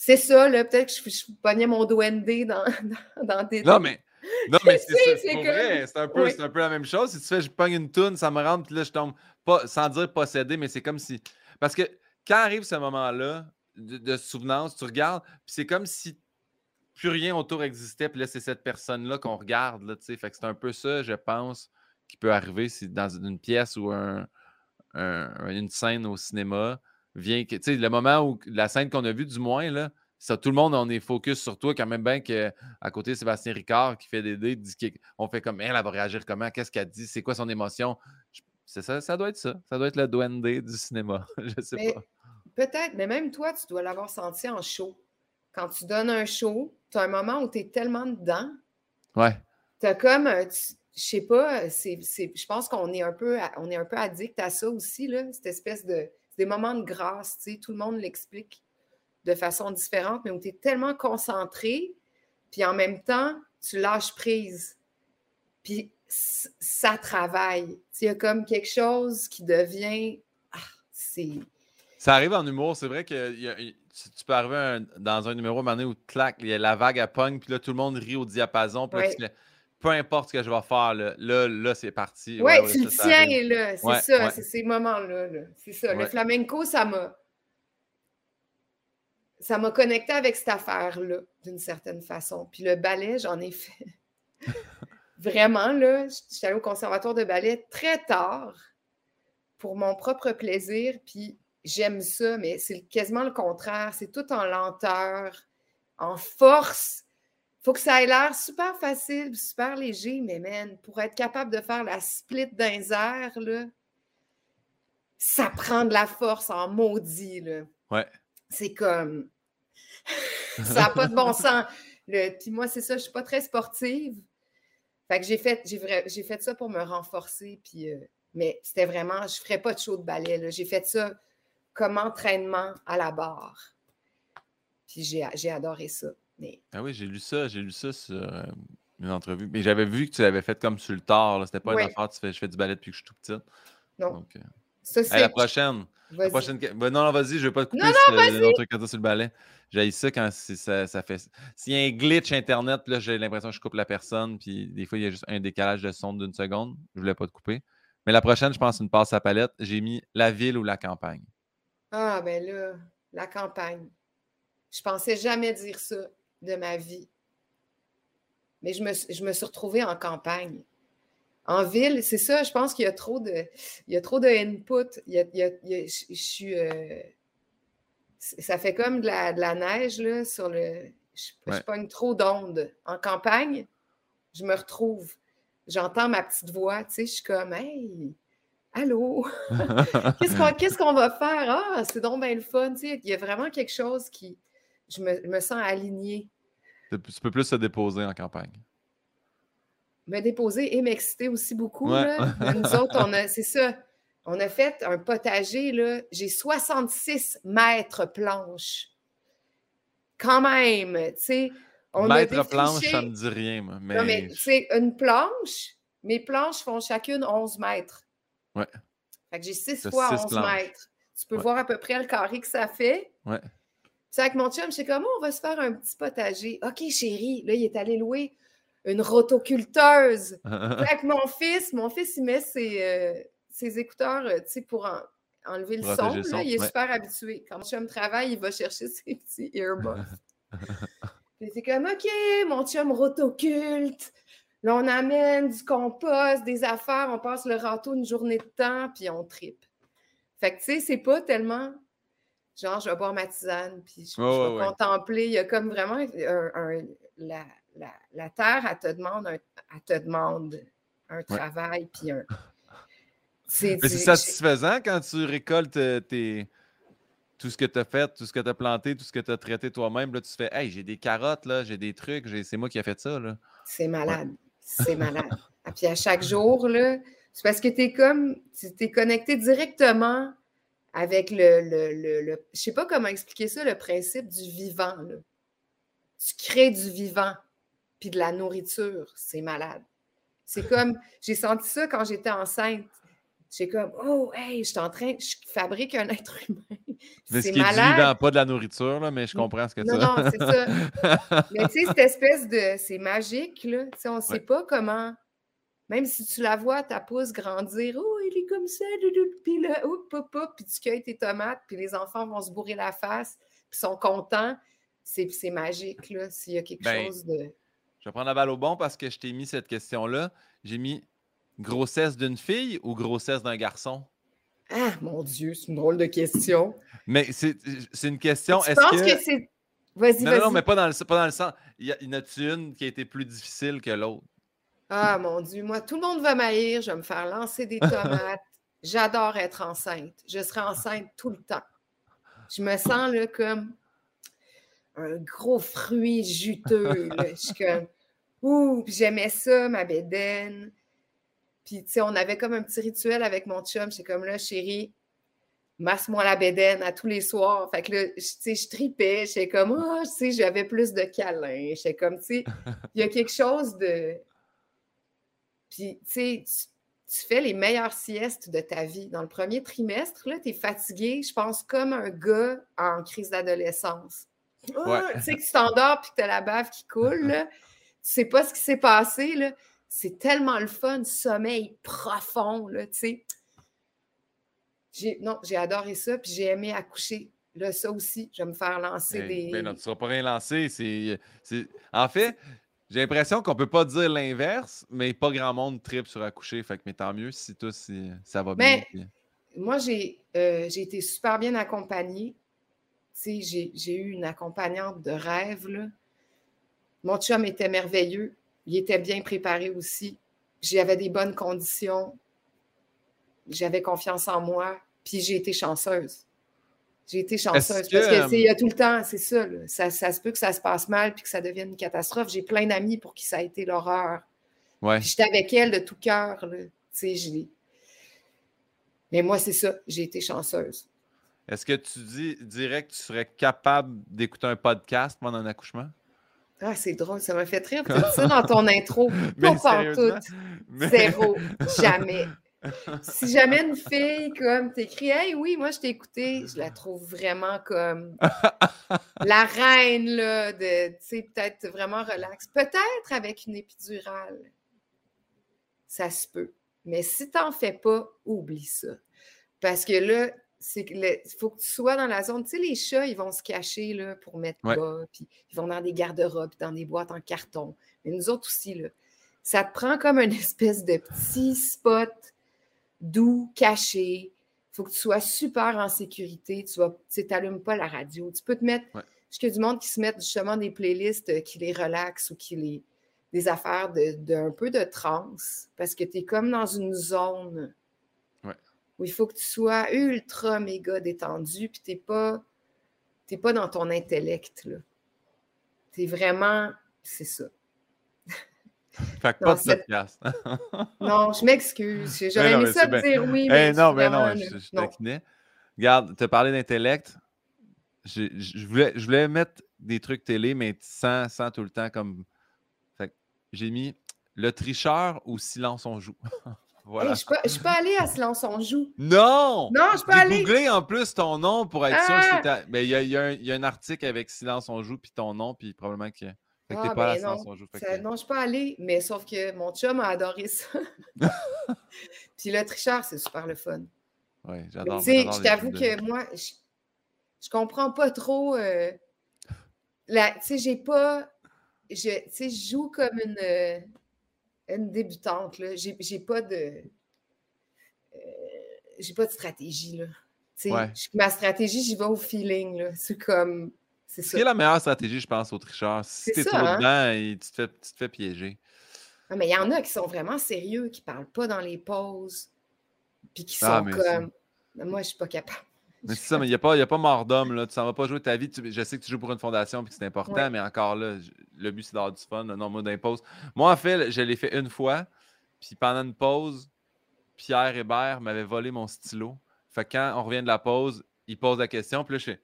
C'est ça, là. Peut-être que je, je, pognais mon Duende dans, dans, des. Non, mais. Non, mais c'est C'est un, peu, un peu la même chose. Si tu fais, je pogne une toune, ça me rentre, puis là, je tombe, pas, sans dire possédé, mais c'est comme si. Parce que quand arrive ce moment-là, de, souvenance, tu regardes, puis c'est comme si plus rien autour existait, puis là, c'est cette personne-là qu'on regarde, là, tu sais. Fait que c'est un peu ça, je pense, qui peut arriver si dans une pièce ou un, une scène au cinéma vient que, tu sais, le moment où la scène qu'on a vue, du moins, là, ça, tout le monde, on est focus sur toi, quand même bien qu'à côté Sébastien Ricard qui fait des dés, on fait comme, elle, elle va réagir comment, qu'est-ce qu'elle dit, c'est quoi son émotion? C'est ça, ça doit être ça. Ça doit être le duende du cinéma. je sais pas. Peut-être, mais même toi, tu dois l'avoir senti en show. Quand tu donnes un show, tu as un moment où tu es tellement dedans. Ouais. Tu as comme, je sais pas, c'est, je pense qu'on est un peu on est un peu addict à ça aussi, là, cette espèce de. Des moments de grâce, tu sais, tout le monde l'explique de façon différente, mais où tu es tellement concentré, puis en même temps, tu lâches prise. Puis ça travaille. Il y a comme quelque chose qui devient. Ah, c'est ça arrive en humour. C'est vrai que tu peux arriver dans un numéro à un où clac, il y a la vague à pong, puis là, tout le monde rit au diapason. Puis peu importe ce que je vais faire, là, là, c'est parti. Ouais, tu le tiens, là. C'est ça, c'est ces moments-là. c'est ça. Le flamenco, ça m'a. Ça m'a connecté avec cette affaire-là, d'une certaine façon. Puis le ballet, j'en ai fait. Vraiment, là, j'étais allée au conservatoire de ballet très tard pour mon propre plaisir. Puis j'aime ça, mais c'est quasiment le contraire. C'est tout en lenteur, en force. Il faut que ça ait l'air super facile, super léger, mais man, pour être capable de faire la split d'un là, ça prend de la force en maudit. Là. Ouais. C'est comme. ça n'a pas de bon sens. Le... Puis moi, c'est ça, je ne suis pas très sportive. Fait que j'ai fait, j'ai, fait ça pour me renforcer. Puis, euh, Mais c'était vraiment, je ne ferais pas de show de ballet. J'ai fait ça comme entraînement à la barre. Puis j'ai adoré ça. Mais... Ah oui, j'ai lu ça, j'ai lu ça sur euh, une entrevue. Mais j'avais vu que tu l'avais fait comme sur le tard. C'était pas une affaire, tu fais, je fais du ballet depuis que je suis tout petite. Non. Donc, euh... ça, c'est... la prochaine. La prochaine... Ben non, non, vas-y, je vais pas te couper non, non, autre truc sur le ballet. J'ai ça quand ça, ça, fait. S'il y a un glitch Internet, là, j'ai l'impression que je coupe la personne, puis des fois, il y a juste un décalage de son d'une seconde. Je voulais pas te couper. Mais la prochaine, je pense, une passe à palette. J'ai mis la ville ou la campagne. Ah, ben là, la campagne. Je pensais jamais dire ça de ma vie. Mais je me, je me suis retrouvée en campagne. En ville, c'est ça, je pense qu'il y a trop de, il y a trop de input. Il y a, je, suis. Euh, ça fait comme de la, de la, neige là, sur le. Je, je pogne trop d'ondes. En campagne, je me retrouve. J'entends ma petite voix, tu sais, je suis comme Hey, allô? Qu'est-ce qu'on va faire? Ah, c'est donc bien le fun. Tu sais, il y a vraiment quelque chose qui. Je me, me sens alignée. Tu peux plus se déposer en campagne me déposer et m'exciter aussi beaucoup. Là. Nous autres, on a, c'est ça. On a fait un potager, là. J'ai 66 mètres planches. Quand même, tu sais. Mètres planches, ça me dit rien. Mais... Non, mais sais, une planche, mes planches font chacune 11 mètres. Ouais. Fait que j'ai 6 fois 11 mètres. Tu peux voir à peu près le carré que ça fait. Ouais. Sais, avec mon chum, je sais comment on va se faire un petit potager. OK, chérie, là, il est allé louer une rotoculteuse. Avec mon fils, mon fils, il met ses, euh, ses écouteurs, euh, tu sais, pour enlever le son. Là, il est super habitué. Quand chum travaille, il va chercher ses petits earbuds. c'est comme, OK, mon chum rotoculte. Là, on amène du compost, des affaires, on passe le râteau une journée de temps, puis on tripe. Fait que, tu sais, c'est pas tellement genre, je vais boire ma tisane, puis je, vais contempler. Il y a comme vraiment un, la, la, terre, elle te demande un, te demande un travail, puis un. C'est satisfaisant quand tu récoltes euh, tes, tout ce que tu as fait, tout ce que tu as planté, tout ce que tu as traité toi-même. Là, tu fais Hey, j'ai des carottes, là, j'ai des trucs, c'est moi qui ai fait ça. C'est malade. C'est malade. Et ah, puis à chaque jour, là, c'est parce que tu es comme. Tu es connecté directement avec le. le, le, le je sais pas comment expliquer ça, le principe du vivant. Là. Tu crées du vivant puis de la nourriture, c'est malade. C'est comme, j'ai senti ça quand j'étais enceinte. J'ai comme, oh, hey, je suis en train, je fabrique un être humain. Mais ce qui malade. pas de la nourriture, là, mais je comprends ce que tu Non, non, c'est ça. mais tu sais, cette espèce de, c'est magique, là. Tu sais, on ne sait pas comment, même si tu la vois, ta pousse grandir, oh, il est comme ça, puis là, hop, hop, hop, puis tu cueilles tes tomates, puis les enfants vont se bourrer la face, puis sont contents. C'est magique, là, s'il y a quelque ben, chose de. Je vais prendre la balle au bon parce que je t'ai mis cette question-là. J'ai mis grossesse d'une fille ou grossesse d'un garçon? Ah, mon Dieu, c'est une drôle de question. Mais c'est une question. Je pense que, c'est. Vas-y, vas-y. Non, non, mais pas dans le, pas dans le sens. Il y, en a une qui a été plus difficile que l'autre? Ah, mon Dieu, moi, tout le monde va m'haïr. Je vais me faire lancer des tomates. J'adore être enceinte. Je serai enceinte tout le temps. Je me sens là comme un gros fruit juteux. Je suis comme, ouh, j'aimais ça, ma bédaine. Puis, tu sais, on avait comme un petit rituel avec mon chum. J'étais comme là, chérie, masse-moi la bédaine à tous les soirs. Fait que là, tu sais, je tripais. J'étais comme, oh, tu sais, j'avais plus de câlins. J'étais comme, tu sais, il y a quelque chose de. Puis, tu sais, tu fais les meilleures siestes de ta vie. Dans le premier trimestre, là, tu es fatigué, je pense, comme un gars en crise d'adolescence. Tu sais que tu t'endors puis que tu as la bave qui coule. Là. Tu sais pas ce qui s'est passé. Là. C'est tellement le fun, sommeil profond. Là, tu sais. Non, j'ai adoré ça, puis j'ai aimé accoucher. Là, ça aussi, je vais me faire lancer des. Ben non, tu ne seras pas rien lancé. C'est, En fait, j'ai l'impression qu'on ne peut pas dire l'inverse, mais pas grand monde tripe sur accoucher. Fait que, mais tant mieux si tout si, ça va bien. Moi, j'ai, euh, j'ai été super bien accompagnée j'ai eu une accompagnante de rêve. Là. Mon chum était merveilleux. Il était bien préparé aussi. J'avais des bonnes conditions. J'avais confiance en moi. Puis j'ai été chanceuse. J'ai été chanceuse. parce que, il y a tout le temps, c'est ça, ça, ça. se peut que ça se passe mal puis que ça devienne une catastrophe. J'ai plein d'amis pour qui ça a été l'horreur. Ouais. J'étais avec elle de tout cœur. Mais moi, c'est ça. J'ai été chanceuse. Est-ce que tu dis, dirais que tu serais capable d'écouter un podcast pendant un accouchement? Ah, c'est drôle, ça m'a fait rire. Tu ça dans ton intro. Pas partout. Zéro. Jamais. Si jamais une fille comme t'écris Hey oui, moi je t'ai écouté, je la trouve vraiment comme la reine là, de tu sais, peut-être vraiment relax. Peut-être avec une épidurale. Ça se peut. Mais si t'en fais pas, oublie ça. Parce que là, qu'il faut que tu sois dans la zone. Tu sais, les chats, ils vont se cacher là, pour mettre bas, puis ils vont dans des garde-robes, dans des boîtes en carton. Mais nous autres aussi, là, ça te prend comme une espèce de petit spot doux, caché. Il faut que tu sois super en sécurité. Tu n'allumes pas la radio. Tu peux te mettre. Ouais. Je qu'il y a du monde qui se met justement des playlists euh, qui les relaxent ou qui les. des affaires d'un peu de trance parce que tu es comme dans une zone où il faut que tu sois ultra méga détendu, puis tu n'es pas, pas dans ton intellect. Tu es vraiment. C'est ça. Fait que pas de cette pièce. non, je m'excuse. J'aurais aimé ça te dire oui. mais non, mais non, je, je taquinais. Regarde, tu as parlé d'intellect. Je, je, voulais, je voulais mettre des trucs télé, mais sans, sans tout le temps comme. Fait j'ai mis le tricheur ou silence on joue. Voilà. je, peux, je peux aller à Silence on joue. Non! Non, je peux aller. googler en plus ton nom pour être sûr ah! Mais il y a, y, a y a, un article avec Silence on joue puis ton nom, puis probablement que. Fait que ah, pas ben non. Non, je peux aller, mais sauf que mon chum a adoré ça. puis le tricheur, c'est super le fun. Oui, j'adore. Tu sais, je t'avoue que moi, je, je comprends pas trop. Euh, tu sais, j'ai pas. Je, tu sais, je joue comme une, euh, une débutante. Là. J'ai, j'ai pas de. Euh, j'ai pas de stratégie. Là. Ouais. ma stratégie, j'y vais au feeling. Là. C'est comme. C'est ça. C'est la meilleure stratégie, je pense, au tricheur. Si t'es trop hein? dedans, tu, te fais, tu te fais piéger. Ah, mais il y en a qui sont vraiment sérieux, qui parlent pas dans les pauses, puis qui ah, sont comme. Moi, je suis pas capable. Mais c'est ça, mais il n'y a, pas, a pas mort d'homme. Là. Tu ne vas pas jouer ta vie. je sais que tu joues pour une fondation et que c'est important, mais encore là, le but, c'est d'avoir du fun. Non, moi, d'impose. Moi, en fait, je l'ai fait une fois. Puis pendant une pause, Pierre Hébert m'avait volé mon stylo. Fait que quand on revient de la pause, il pose la question. Puis là, je fais.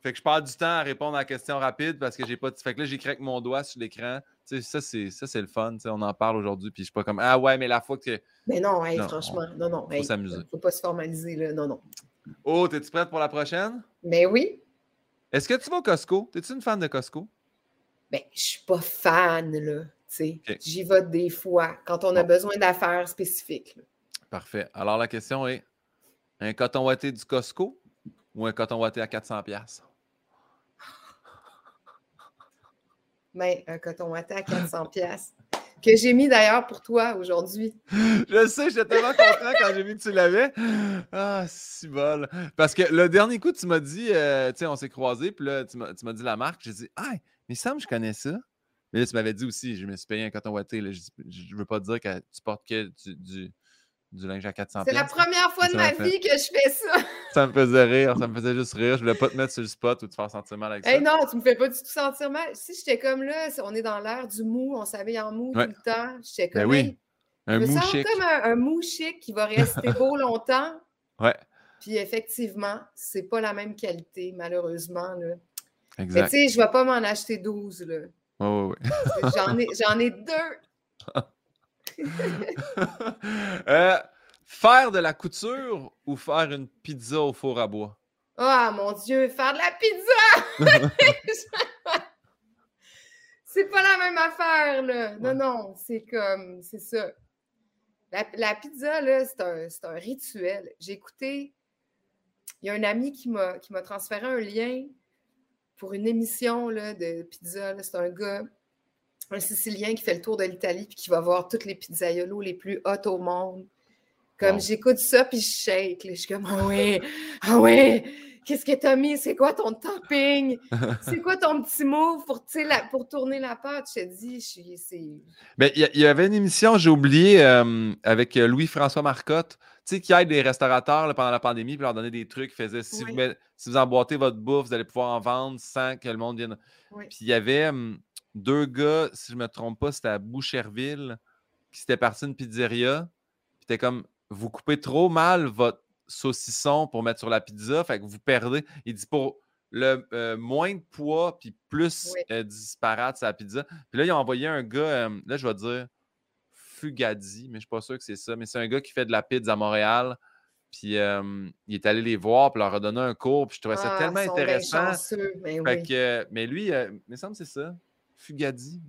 Fait que je perds du temps à répondre à la question rapide parce que j'ai pas. Fait que là, j'écris avec mon doigt sur l'écran. Tu sais, ça, c'est, ça, c'est le fun. Tu sais, on en parle aujourd'hui. Puis je suis pas comme Ah ouais, mais la fois que. Mais non, franchement. non, non. Faut s'amuser. Faut pas se formaliser. Là. Non, non. Oh, es-tu prête pour la prochaine? Mais ben oui. Est-ce que tu vas au Costco? Es-tu une fan de Costco? Ben, je suis pas fan, là. J'y vais des fois quand on a besoin d'affaires spécifiques. Parfait. Alors, la question est un coton watté du Costco ou un coton watté à 400$? Ben, un coton à 400$ que j'ai mis d'ailleurs pour toi aujourd'hui. Je sais, j'étais tellement content quand j'ai vu que tu l'avais. Ah, si bol. Parce que le dernier coup, tu m'as dit, euh, tu sais, on s'est croisés, puis là, tu m'as dit la marque. J'ai dit, ah, mais ça me je connais ça. Mais là, tu m'avais dit aussi, je me suis payé un coton watté. je, ne veux pas dire que tu portes que du linge à 400 C'est la première fois de ma vie que je fais ça. ça me faisait rire, ça me faisait juste rire. Je voulais pas te mettre sur le spot ou te faire sentir mal avec ça. non, tu me fais pas du tout sentir mal. Si j'étais comme là, on est dans l'air du mou, on s'habille en mou tout le temps. J'étais ben comme. Ben oui. Un mou chic. comme un, mou chic qui va rester beau longtemps. Ouais. Puis effectivement, c'est pas la même qualité, malheureusement. Là. Exact. Mais tu sais, je vais pas m'en acheter 12. Là. Oh, oui, J'en ai, j'en ai deux. Euh, faire de la couture ou faire une pizza au four à bois? Ah, mon Dieu, faire de la pizza! c'est pas la même affaire, là. Non, non, c'est comme, c'est ça. La, pizza, là, c'est un, un, rituel. J'ai écouté, il y a un ami qui m'a transféré un lien pour une émission là, de pizza. C'est un gars un Sicilien qui fait le tour de l'Italie puis qui va voir toutes les pizzaiolos les plus hautes au monde. Comme j'écoute ça puis je shake. je suis comme Ah ouais, ah ouais, qu'est-ce que t'as mis? C'est quoi ton topping? C'est quoi ton petit move pour, la, pour tourner la pâte? Je te dis, c'est. Ben, il y, avait une émission, j'ai oublié, euh, avec Louis-François Marcotte, tu sais, qui aide des restaurateurs pendant la pandémie puis leur donner des trucs. faisait si, vous, si vous emboîtez votre bouffe, vous allez pouvoir en vendre sans que le monde vienne. Puis il y avait deux gars, si je ne me trompe pas, c'était à Boucherville, qui s'était parti une pizzeria. Puis t'es comme, vous coupez trop mal votre saucisson pour mettre sur la pizza, fait que vous perdez. Il dit pour le euh, moins de poids puis plus euh, disparate sa pizza. Puis là, ils ont envoyé un gars, euh, là, je vais dire Fugadi, mais je ne suis pas sûr que c'est ça, mais c'est un gars qui fait de la pizza à Montréal. Puis il est allé les voir, puis leur a donné un cours, puis je trouvais ça ah, tellement intéressant. Mais, mais lui, il me semble que c'est ça. Fugadi.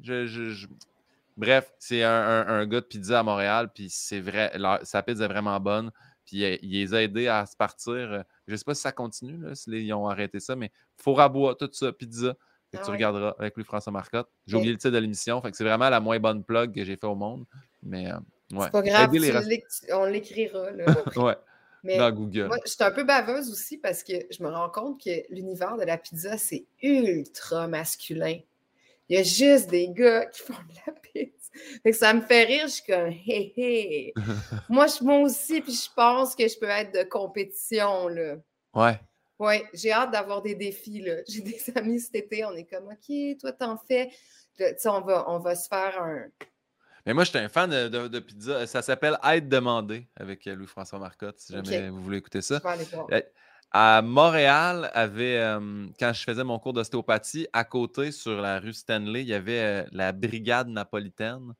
Bref, c'est un, gars de pizza à Montréal, puis c'est vrai, sa pizza est vraiment bonne. puis il, il les a aidés à se partir. Je sais pas si ça continue, là, si les- ils ont arrêté ça, mais four à bois, tout ça, pizza. Fait que Ah tu regarderas avec Louis-François Marcotte. J'ai oublié le titre de l'émission, fait que c'est vraiment la moins bonne plug que j'ai fait au monde. Mais euh, ouais. C'est pas grave, les on l'écrira. ouais, Mais dans Google. moi, je suis un peu baveuse aussi parce que je me rends compte que l'univers de la pizza, c'est ultra masculin. Il y a juste des gars qui font de la pizza. Fait que ça me fait rire, je suis comme hé hé. moi, je, moi aussi, puis je pense que je peux être de compétition. Là. Ouais. Oui, j'ai hâte d'avoir des défis. là. J'ai des amis cet été, on est comme OK, toi, t'en fais. Là, tu sais, on va, on va se faire un. Mais moi, j'étais un fan de, de- de pizza. Ça s'appelle Aide demandée avec euh, Louis-François Marcotte, si jamais vous voulez écouter Je ça. vais aller voir. À Montréal, avait, quand je faisais mon cours d'ostéopathie, à côté, sur la rue Stanley, il y avait la brigade napolitaine.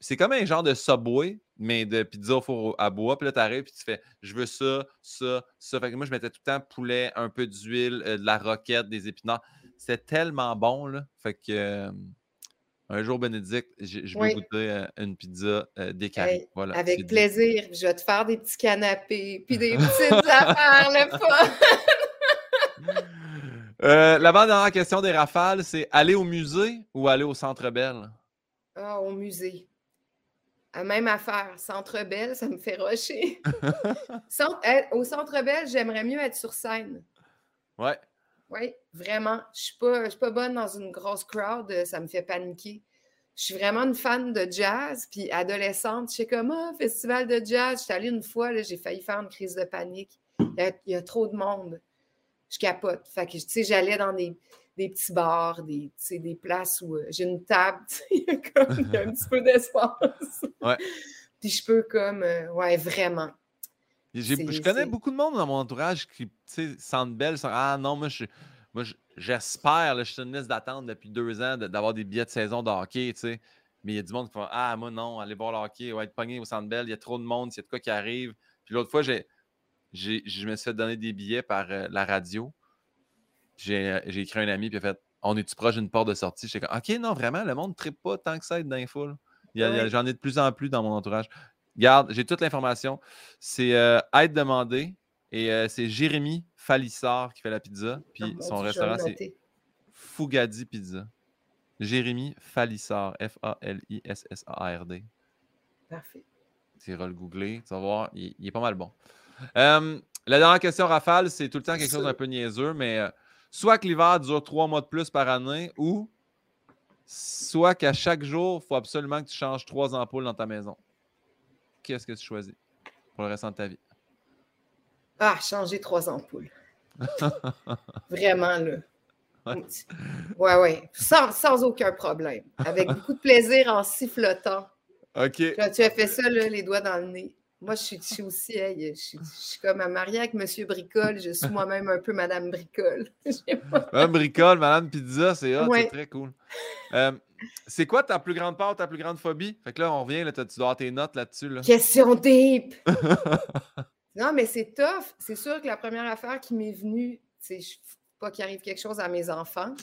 C'est comme un genre de subway, mais de pizza au four à bois. Puis là, tu arrives puis tu fais Je veux ça, ça, ça. Fait que moi, je mettais tout le temps poulet, un peu d'huile, euh, de la roquette, des épinards. C'était tellement bon, là. Fait que un jour, Bénédicte, je Oui. goûter euh, une pizza euh, décalée. Hey, voilà, Avec dit. plaisir. Je vais te faire des petits canapés, puis des petites affaires, le fun. Euh, L'avant-dernière question des rafales, c'est aller au musée ou aller au Centre Bell? Ah, au musée. La même affaire. Centre Belle, ça me fait rocher. Centre- au Centre Belle, j'aimerais mieux être sur scène. Ouais. Oui, vraiment. Je ne suis, pas- je suis pas bonne dans une grosse crowd, euh, ça me fait paniquer. Je suis vraiment une fan de jazz, puis adolescente, je sais comme, ah, festival de jazz. Je suis allée une fois, j'ai failli faire une crise de panique. Il y a, il y a trop de monde. Je capote. Fait que, tu sais, j'allais dans des, des petits bars, des, tu sais, des places où euh, j'ai une table, tu sais, il y a comme- il y a un petit peu d'espace. Ouais. Puis je peux comme, euh, ouais, vraiment. Je connais beaucoup de monde dans mon entourage qui, tu sais, sentent belle. sont, Ah non, moi, je, moi je- j'espère, je suis une liste d'attente depuis deux ans de- d'avoir des billets de saison de hockey, tu sais. Mais il y a du monde qui font Ah, moi, non, aller voir le hockey, ouais, être pogné au centre belle, il y a trop de monde, s'il y a de quoi qui arrive. Puis l'autre fois, j'ai, j'ai, je me suis fait donner des billets par euh, la radio. J'ai, euh, j'ai écrit à un ami, puis il a fait On est-tu proche d'une porte de sortie? J'étais comme Ok, non, vraiment, le monde ne tripe pas tant que ça être dans les foules. Ouais. J'en ai de plus en plus dans mon entourage. Garde, j'ai toute l'information. C'est euh, Aide demandée et euh, c'est Jérémy Falissard qui fait la pizza. Puis Ah, son restaurant, c'est. Fugadi Pizza. Jérémy Falissard, F-A-L-I-S-S-A-R-D. Parfait. Tu iras le googler, tu vas voir, il, il est pas mal bon. Euh, la dernière question, Rafale, c'est tout le temps quelque chose d'un peu niaiseux, mais euh, soit que l'hiver dure trois mois de plus par année ou soit qu'à chaque jour, il faut absolument que tu changes trois ampoules dans ta maison. Qu'est-ce que tu choisis pour le restant de ta vie? Ah, changer trois ampoules. Vraiment, là. Ouais. Ouais, ouais. Sans, sans aucun problème. Avec beaucoup de plaisir en sifflotant. OK. Là, tu as fait ça, là, les doigts dans le nez. Moi, je suis, je suis aussi, je, suis, je suis comme mariée avec Monsieur Bricole. Je suis moi-même un peu Madame Bricole. Madame Bricole, Madame Pizza, c'est hot, Ouais. c'est très cool. Euh, c'est quoi ta plus grande peur, ta plus grande phobie? Fait que là, on revient, là, tu dois avoir tes notes là-dessus. Là. Question deep! non, mais c'est tough. C'est sûr que la première affaire qui m'est venue, c'est pas qu'il arrive quelque chose à mes enfants.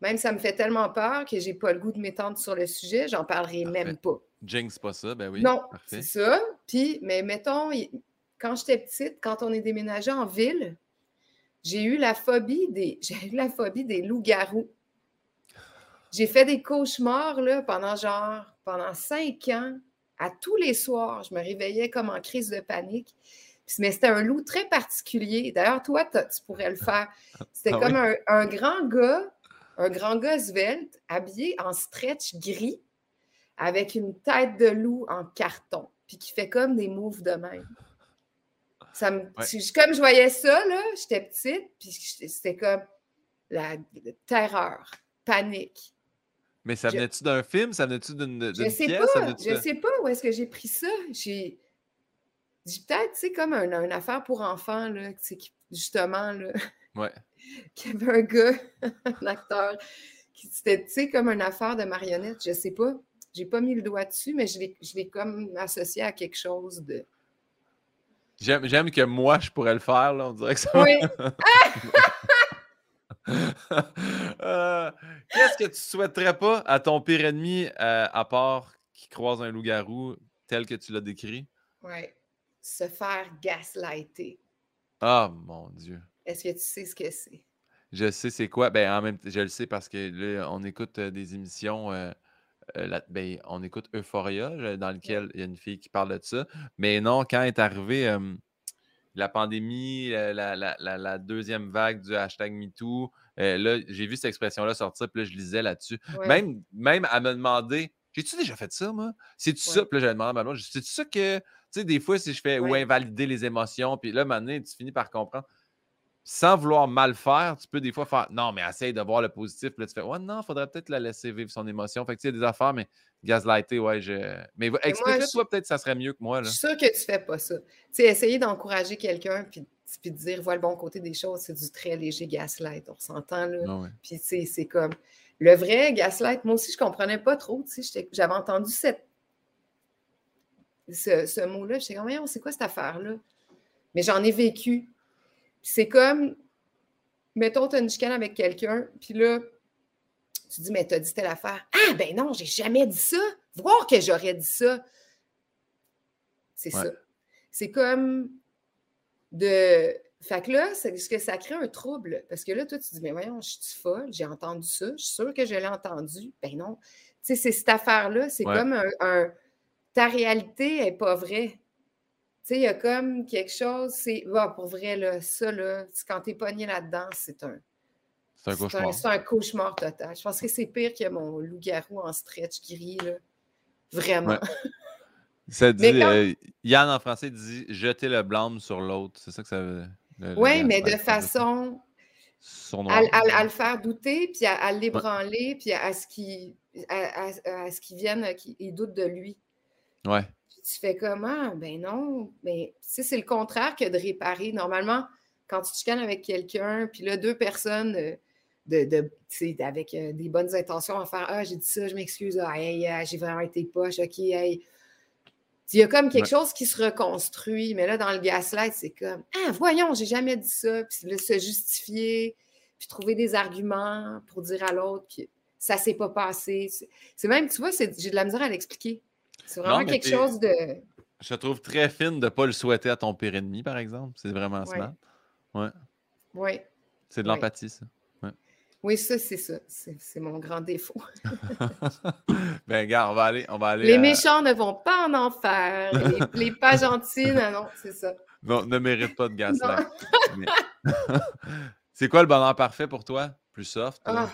Même ça me fait tellement peur que j'ai pas le goût de m'étendre sur le sujet, j'en parlerai même pas. Jinx, pas ça, ben oui. non, c'est ça. Puis, mais mettons, quand j'étais petite, quand on est déménagé en ville, j'ai eu la phobie des, j'ai eu la phobie des loups-garous. J'ai fait des cauchemars là, pendant genre pendant cinq ans. À tous les soirs, je me réveillais comme en crise de panique. Mais c'était un loup très particulier. D'ailleurs, toi, tu pourrais le faire. C'était Ah comme un, un grand gars, un grand gars svelte, habillé en stretch gris, avec une tête de loup en carton, puis qui fait comme des moves de même. Ça me, Ouais. je- Comme je voyais ça, là, j'étais petite, puis c'était comme la, la terreur, panique. Mais ça Je- venait-tu d'un film? Ça venait-tu d'une Je d'une sais pièce? Pas, je sais pas où est-ce que j'ai pris ça. J'ai peut-être, tu sais, comme un- une affaire pour enfants, là, qui- justement, là, Ouais. qu'il y avait un gars, un acteur, qui c'était, tu sais, comme une affaire de marionnette, je sais pas. J'ai pas mis le doigt dessus, mais je l'ai comme associé à quelque chose de. J'aime j'aime que moi, je pourrais le faire. Là. On dirait que ça. Oui, Euh, Qu'est-ce que tu souhaiterais pas à ton pire ennemi, euh, à part qu'il croise un loup-garou tel que tu l'as décrit? ouais. se faire gaslighter. Ah, mon Dieu. Est-ce que tu sais ce que c'est? Je sais c'est quoi. Ben, en même temps, je le sais parce que là, on écoute euh, des émissions. la- ben, on écoute Euphoria, dans lequel il y a une fille qui parle de ça. Mais non, quand est arrivée euh, la pandémie, la, la- la- la deuxième vague du hashtag MeToo, euh, là, j'ai vu cette expression-là sortir, puis là, je lisais là-dessus. Ouais. Même, même à me demander, j'ai-tu déjà fait ça, moi? C'est-tu ça? Puis là, j'avais demandé à ma c'est-tu ça que, tu sais, des fois, si je fais ou invalider les émotions, puis là, maintenant, tu finis par comprendre. Sans vouloir mal faire, tu peux des fois faire non, mais essaye de voir le positif. Puis là, tu fais ouais, non, faudrait peut-être la laisser vivre son émotion. Fait que tu sais, il y a des affaires, mais gaslighter, ouais, je. Mais va- explique-le, je- toi, peut-être ça serait mieux que moi. Je suis sûre que tu fais pas ça. Tu sais, essayer d'encourager quelqu'un puis, puis de dire vois le bon côté des choses, c'est du très léger gaslight. On s'entend là. Ouais. Puis tu sais, c'est comme le vrai gaslight. Moi aussi, je comprenais pas trop. Tu sais, j'avais entendu cette ce, ce mot-là. J'étais comme c'est quoi cette affaire-là? Mais j'en ai vécu. C'est comme mettons, tu as une chicane avec quelqu'un, puis là, tu dis, mais tu as dit telle affaire. Ah, ben non, j'ai jamais dit ça. Voir que j'aurais dit ça. C'est Ouais. ça. C'est comme de. Fait que là, c'est ce que ça crée un trouble. Parce que là, toi, tu dis, mais voyons, je suis folle, j'ai entendu ça, je suis sûre que je l'ai entendu. Ben non. Tu sais, c'est cette affaire-là, c'est Ouais. comme un, un- Ta réalité n'est pas vraie. Tu sais, il y a comme quelque chose, c'est. Pour vrai, là, ça, là, quand t'es pogné là-dedans, c'est un. C'est un cauchemar. c'est un cauchemar total. Je pense que c'est pire que mon loup-garou en stretch gris, là. Vraiment. Ouais. Ça dit, quand- euh, Yann en français dit jeter le blâme sur l'autre. C'est ça que ça veut le Oui, mais de dire. façon à, à- à le faire douter, puis à, à l'ébranler, puis à, ce qu'il à, ce qu'il vienne, qu'il doute de lui. Ouais. Puis tu fais comment? Ben non. Mais sais, c'est le contraire que de réparer. Normalement, quand tu te chicanes avec quelqu'un, puis là, deux personnes euh, de, de- avec euh, des bonnes intentions à faire Ah, j'ai dit ça, je m'excuse, ah, hey, ah, j'ai vraiment été poche, ok, hey. Il y a comme quelque Ouais. chose qui se reconstruit, mais là, dans le gaslight, c'est comme Ah, voyons, j'ai jamais dit ça. Puis là, se justifier, puis trouver des arguments pour dire à l'autre que ça s'est pas passé. C'est- même, tu vois, j'ai de la misère à l'expliquer. C'est vraiment quelque chose de. Je te trouve très fine de ne pas le souhaiter à ton pire ennemi, par exemple. C'est vraiment Ouais. smart. Ouais. Oui. C'est de Ouais. l'empathie, ça. Oui, ça, c'est ça. C'est mon grand défaut. ben, gars, on va aller. On va aller Les à- méchants ne vont pas en enfer. Les, les pas gentils, non, non, c'est ça. Non, ne mérite pas de gaslight. Mais- c'est quoi le bonheur parfait pour toi? Plus soft? euh? Ah.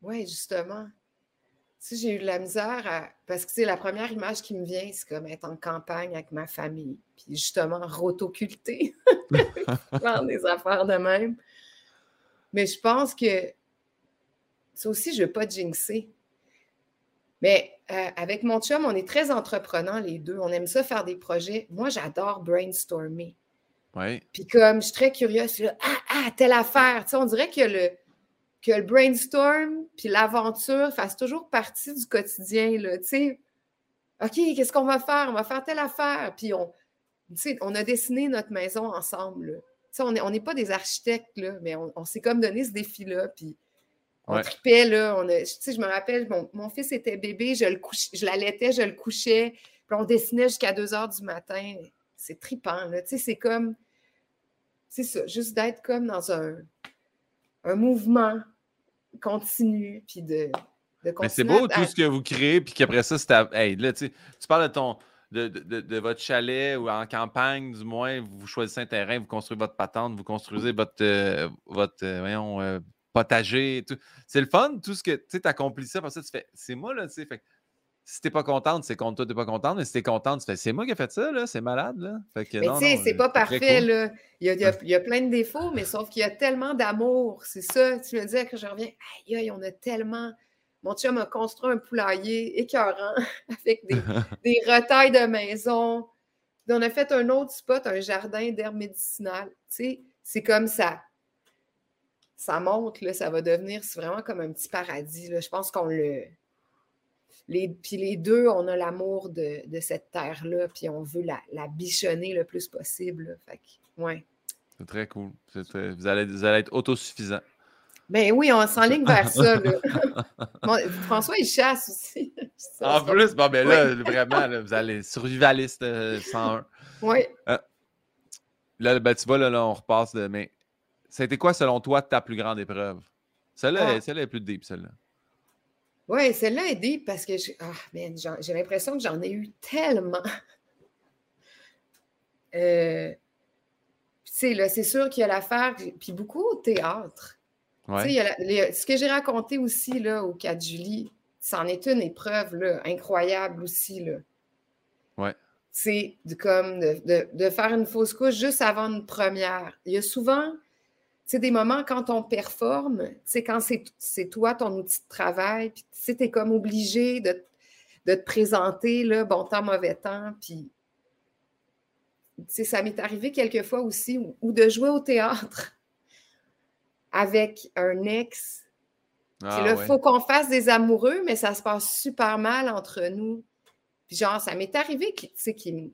Oui, justement. Tu sais, j'ai eu de la misère à... Parce que c'est la première image qui me vient, c'est comme être en campagne avec ma famille. Puis justement, rotoculter. Faire des affaires de même. Mais je pense que ça aussi, je ne veux pas jinxer. Mais euh, avec mon chum, on est très entreprenants les deux. On aime ça faire des projets. Moi, j'adore brainstormer. Oui. Puis comme je suis très curieuse, je suis là, ah, ah, telle affaire. Tu sais, on dirait que le, que le brainstorm puis l'aventure fassent toujours partie du quotidien. Là, tu sais, OK, qu'est-ce qu'on va faire? On va faire telle affaire. Puis on, on a dessiné notre maison ensemble. là. On n'est on pas des architectes, là, mais on, on s'est comme donné ce défi-là. Puis on Ouais. tripait, là. On a, je me rappelle, mon, mon fils était bébé, je, le couche, je l'allaitais, je le couchais. Puis on dessinait jusqu'à 2 heures du matin. C'est tripant, là. Tu sais, c'est comme c'est ça, juste d'être comme dans un, un mouvement continu, puis de, de Mais continuer. c'est beau à- tout ce que vous créez, puis qu'après ça, c'est à... Hey, là, tu sais, tu parles de ton. De, de- votre chalet ou en campagne, du moins, vous choisissez un terrain, vous construisez votre patente, vous construisez votre, euh, votre euh, voyons, euh, potager. C'est le fun, tout ce que tu accomplis ça, parce que tu fais, c'est moi, là, tu sais. Si t'es pas contente, c'est contre toi, t'es pas contente, mais si t'es contente, tu fais, c'est moi qui ai fait ça, là, c'est malade, là. Fait que Mais tu sais, c'est euh, pas parfait, cool. là. Il y, a, il y a- il y a plein de défauts, mais sauf qu'il y a tellement d'amour. C'est ça, tu me dis que je reviens, aïe, aïe, on a tellement. Mon chum a construit un poulailler écœurant avec des, des retailles de maison. Puis on a fait un autre spot, un jardin d'herbes médicinales. Tu sais, c'est comme ça. Ça monte, là, ça va devenir vraiment comme un petit paradis. Là. Je pense qu'on le. Les, puis les deux, on a l'amour de, de cette terre-là, puis on veut la, la bichonner le plus possible. Fait que, ouais. C'est très cool. Très- Vous, allez, vous allez être autosuffisant. Ben oui, on s'enligne vers ça. Là. Bon, François, il chasse aussi. En plus, bon, ben là, vraiment, là, vous allez survivaliste euh, 101. Oui. Euh, là, ben, tu vois, là, là, on repasse de. Mais été quoi, selon toi, ta plus grande épreuve? Celle-là Ah. celle est plus deep, celle-là. Oui, celle-là est deep parce que j'ai ah, j'ai l'impression que j'en ai eu tellement. Euh, puis, tu sais, là, c'est sûr qu'il y a l'affaire, puis beaucoup au théâtre. Tu sais, il Ouais. y a la- les- ce que j'ai raconté aussi là, au 4 juillet, c'en est une épreuve là, incroyable aussi. Là. Ouais. C'est de, comme de, de- de faire une fausse couche juste avant une première. Il y a souvent tu sais, des moments quand on performe, tu sais, quand c'est c'est toi ton outil de travail, puis tu sais, t'es comme obligé de, de te présenter, là, bon temps, mauvais temps, puis tu sais, ça m'est arrivé quelquefois aussi, ou, ou de jouer au théâtre avec un ex. Puis Ah, là, il ouais. faut qu'on fasse des amoureux, mais ça se passe super mal entre nous. Puis genre, ça m'est arrivé qu'il- tu sais, qu'il me-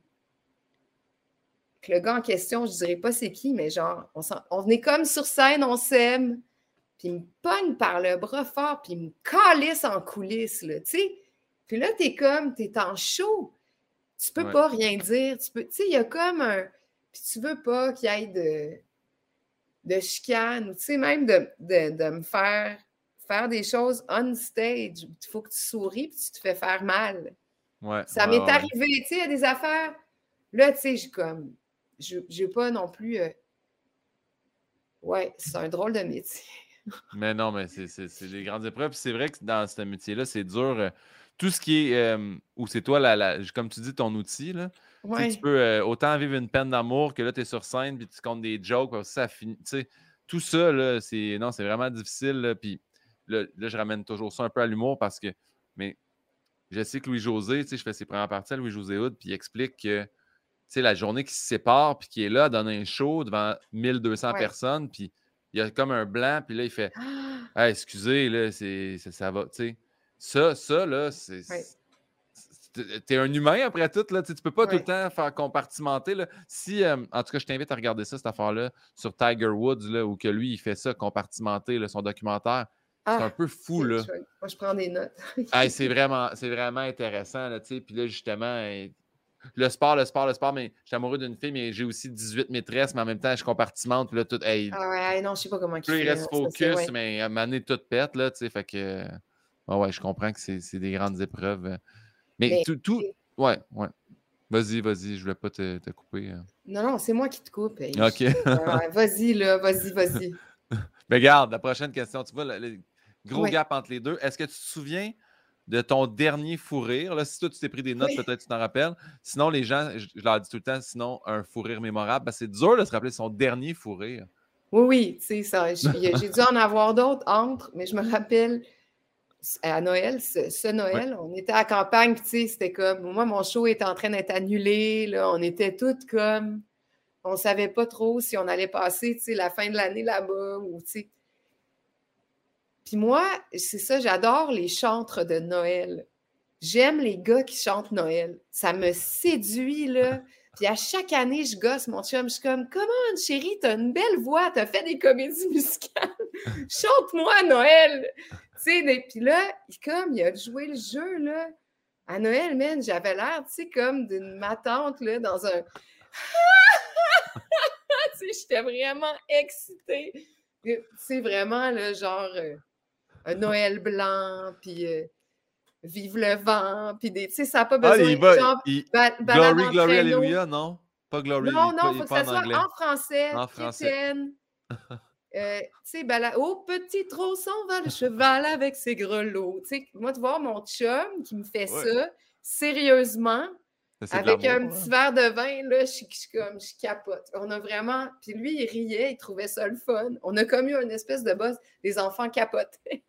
que le gars en question, je dirais pas c'est qui, mais genre, on, on est comme sur scène, on s'aime, puis il me pogne par le bras fort, puis il me calisse en coulisses, là, tu sais. Puis là, t'es comme, t'es en chaud. Tu peux Ouais. pas rien dire. Tu peux, tu sais, il y a comme un... Puis tu veux pas qu'il y ait de, de chicane, ou tu sais, même de, de, de me faire faire des choses on stage. Il faut que tu souris, puis tu te fais faire mal. Ouais, Ça ouais, m'est ouais. arrivé, tu sais, il y a des affaires. Là, tu sais, je comme. Je n'ai pas non plus. euh, Ouais, c'est un drôle de métier. Mais non, mais c'est- c'est c'est des grandes épreuves. C'est vrai que dans ce métier-là, c'est dur. euh, tout ce qui est. euh, où c'est toi, la, la- comme tu dis, ton outil, là. Tu sais, Ouais. Tu peux euh, autant vivre une peine d'amour que là, tu es sur scène puis tu comptes des jokes. parce que ça finit. tout ça, c'est. Non, c'est vraiment difficile. là, puis là, là, je ramène toujours ça un peu à l'humour parce que. Mais je sais que Louis-José, je fais ses premières parties à Louis-José Hood, puis il explique que. Tu sais, la journée qui se sépare, puis qui est là, donne un show devant 1200 Ouais. personnes, puis il y a comme un blanc, puis là, il fait Ah, excusez, là, c'est, ça, va, tu sais. Ça, ça, là, c'est. Ouais. T'es un humain après tout, là. Tu peux pas tout le temps faire compartimenter. Là. Si, euh, en tout cas, je t'invite à regarder ça, cette affaire-là, sur Tiger Woods, là, où que lui, il fait ça, compartimenter là, son documentaire. C'est un ah, peu fou, là. moi, je prends des notes. Hey, c'est vraiment, c'est vraiment intéressant, là, tu sais. Puis là, justement, le sport, le sport, le sport, mais je suis amoureux d'une fille, mais j'ai aussi 18 maîtresses, mais en même temps, je compartimente, puis là, tout. hey, Ah ouais, non, je sais pas comment il il reste là, ça, focus, ouais. mais à un moment donné, tout pète, là, tu sais, fait que... Ouais, ouais, je comprends que c'est des grandes épreuves. Mais, Mais- tout, tout... Ouais, ouais. Vas-y, vas-y, je voulais pas te, te couper. euh. Non, non, c'est moi qui te coupe. hey. OK. Ouais, vas-y, là, vas-y, vas-y. Mais regarde, la prochaine question, tu vois, le, le gros Ouais. gap entre les deux. Est-ce que tu te souviens de ton dernier fou rire? Là, si toi, tu t'es pris des notes, Oui. peut-être tu t'en rappelles. Sinon, les gens, je, je leur dis tout le temps, sinon, un fou rire mémorable. Ben, c'est dur de se rappeler son dernier fou rire. Oui, oui, tu sais, ça. J'ai dû en avoir d'autres entre, mais je me rappelle à Noël, ce, ce Noël, on était à la campagne, puis tu sais, c'était comme, moi, mon show était en train d'être annulé, là, on était toutes comme, on savait pas trop si on allait passer, tu sais, la fin de l'année là-bas, ou tu sais. Puis moi, c'est ça, j'adore les chantres de Noël. J'aime les gars qui chantent Noël. Ça me séduit, là. Puis à chaque année, je gosse mon chum. Je suis comme, comment, chérie, t'as une belle voix, t'as fait des comédies musicales. Chante-moi Noël. Tu sais, puis là, comme il a joué le jeu, là. À Noël, man, j'avais l'air, tu sais, comme d'une matante, là, dans un. tu sais, j'étais vraiment excitée. C'est vraiment, là, genre, euh, un Noël blanc, puis euh, vive le vent, puis des. Tu sais, ça n'a pas Ah, besoin il va. genre, il- ba- balade Glory, glory, alléluia, non? Pas glory. Non, non, il faut que ça soit anglais. en français. En français. Chrétienne. Euh, tu sais, bala- au petit trot s'en va le cheval avec ses grelots. Tu sais, moi, de voir mon chum qui me fait Ouais. ça, sérieusement, avec un petit verre de vin, là, je suis comme, je capote. On a vraiment. Puis lui, il riait, il trouvait ça le fun. On a comme eu une espèce de buzz. Les enfants capotaient.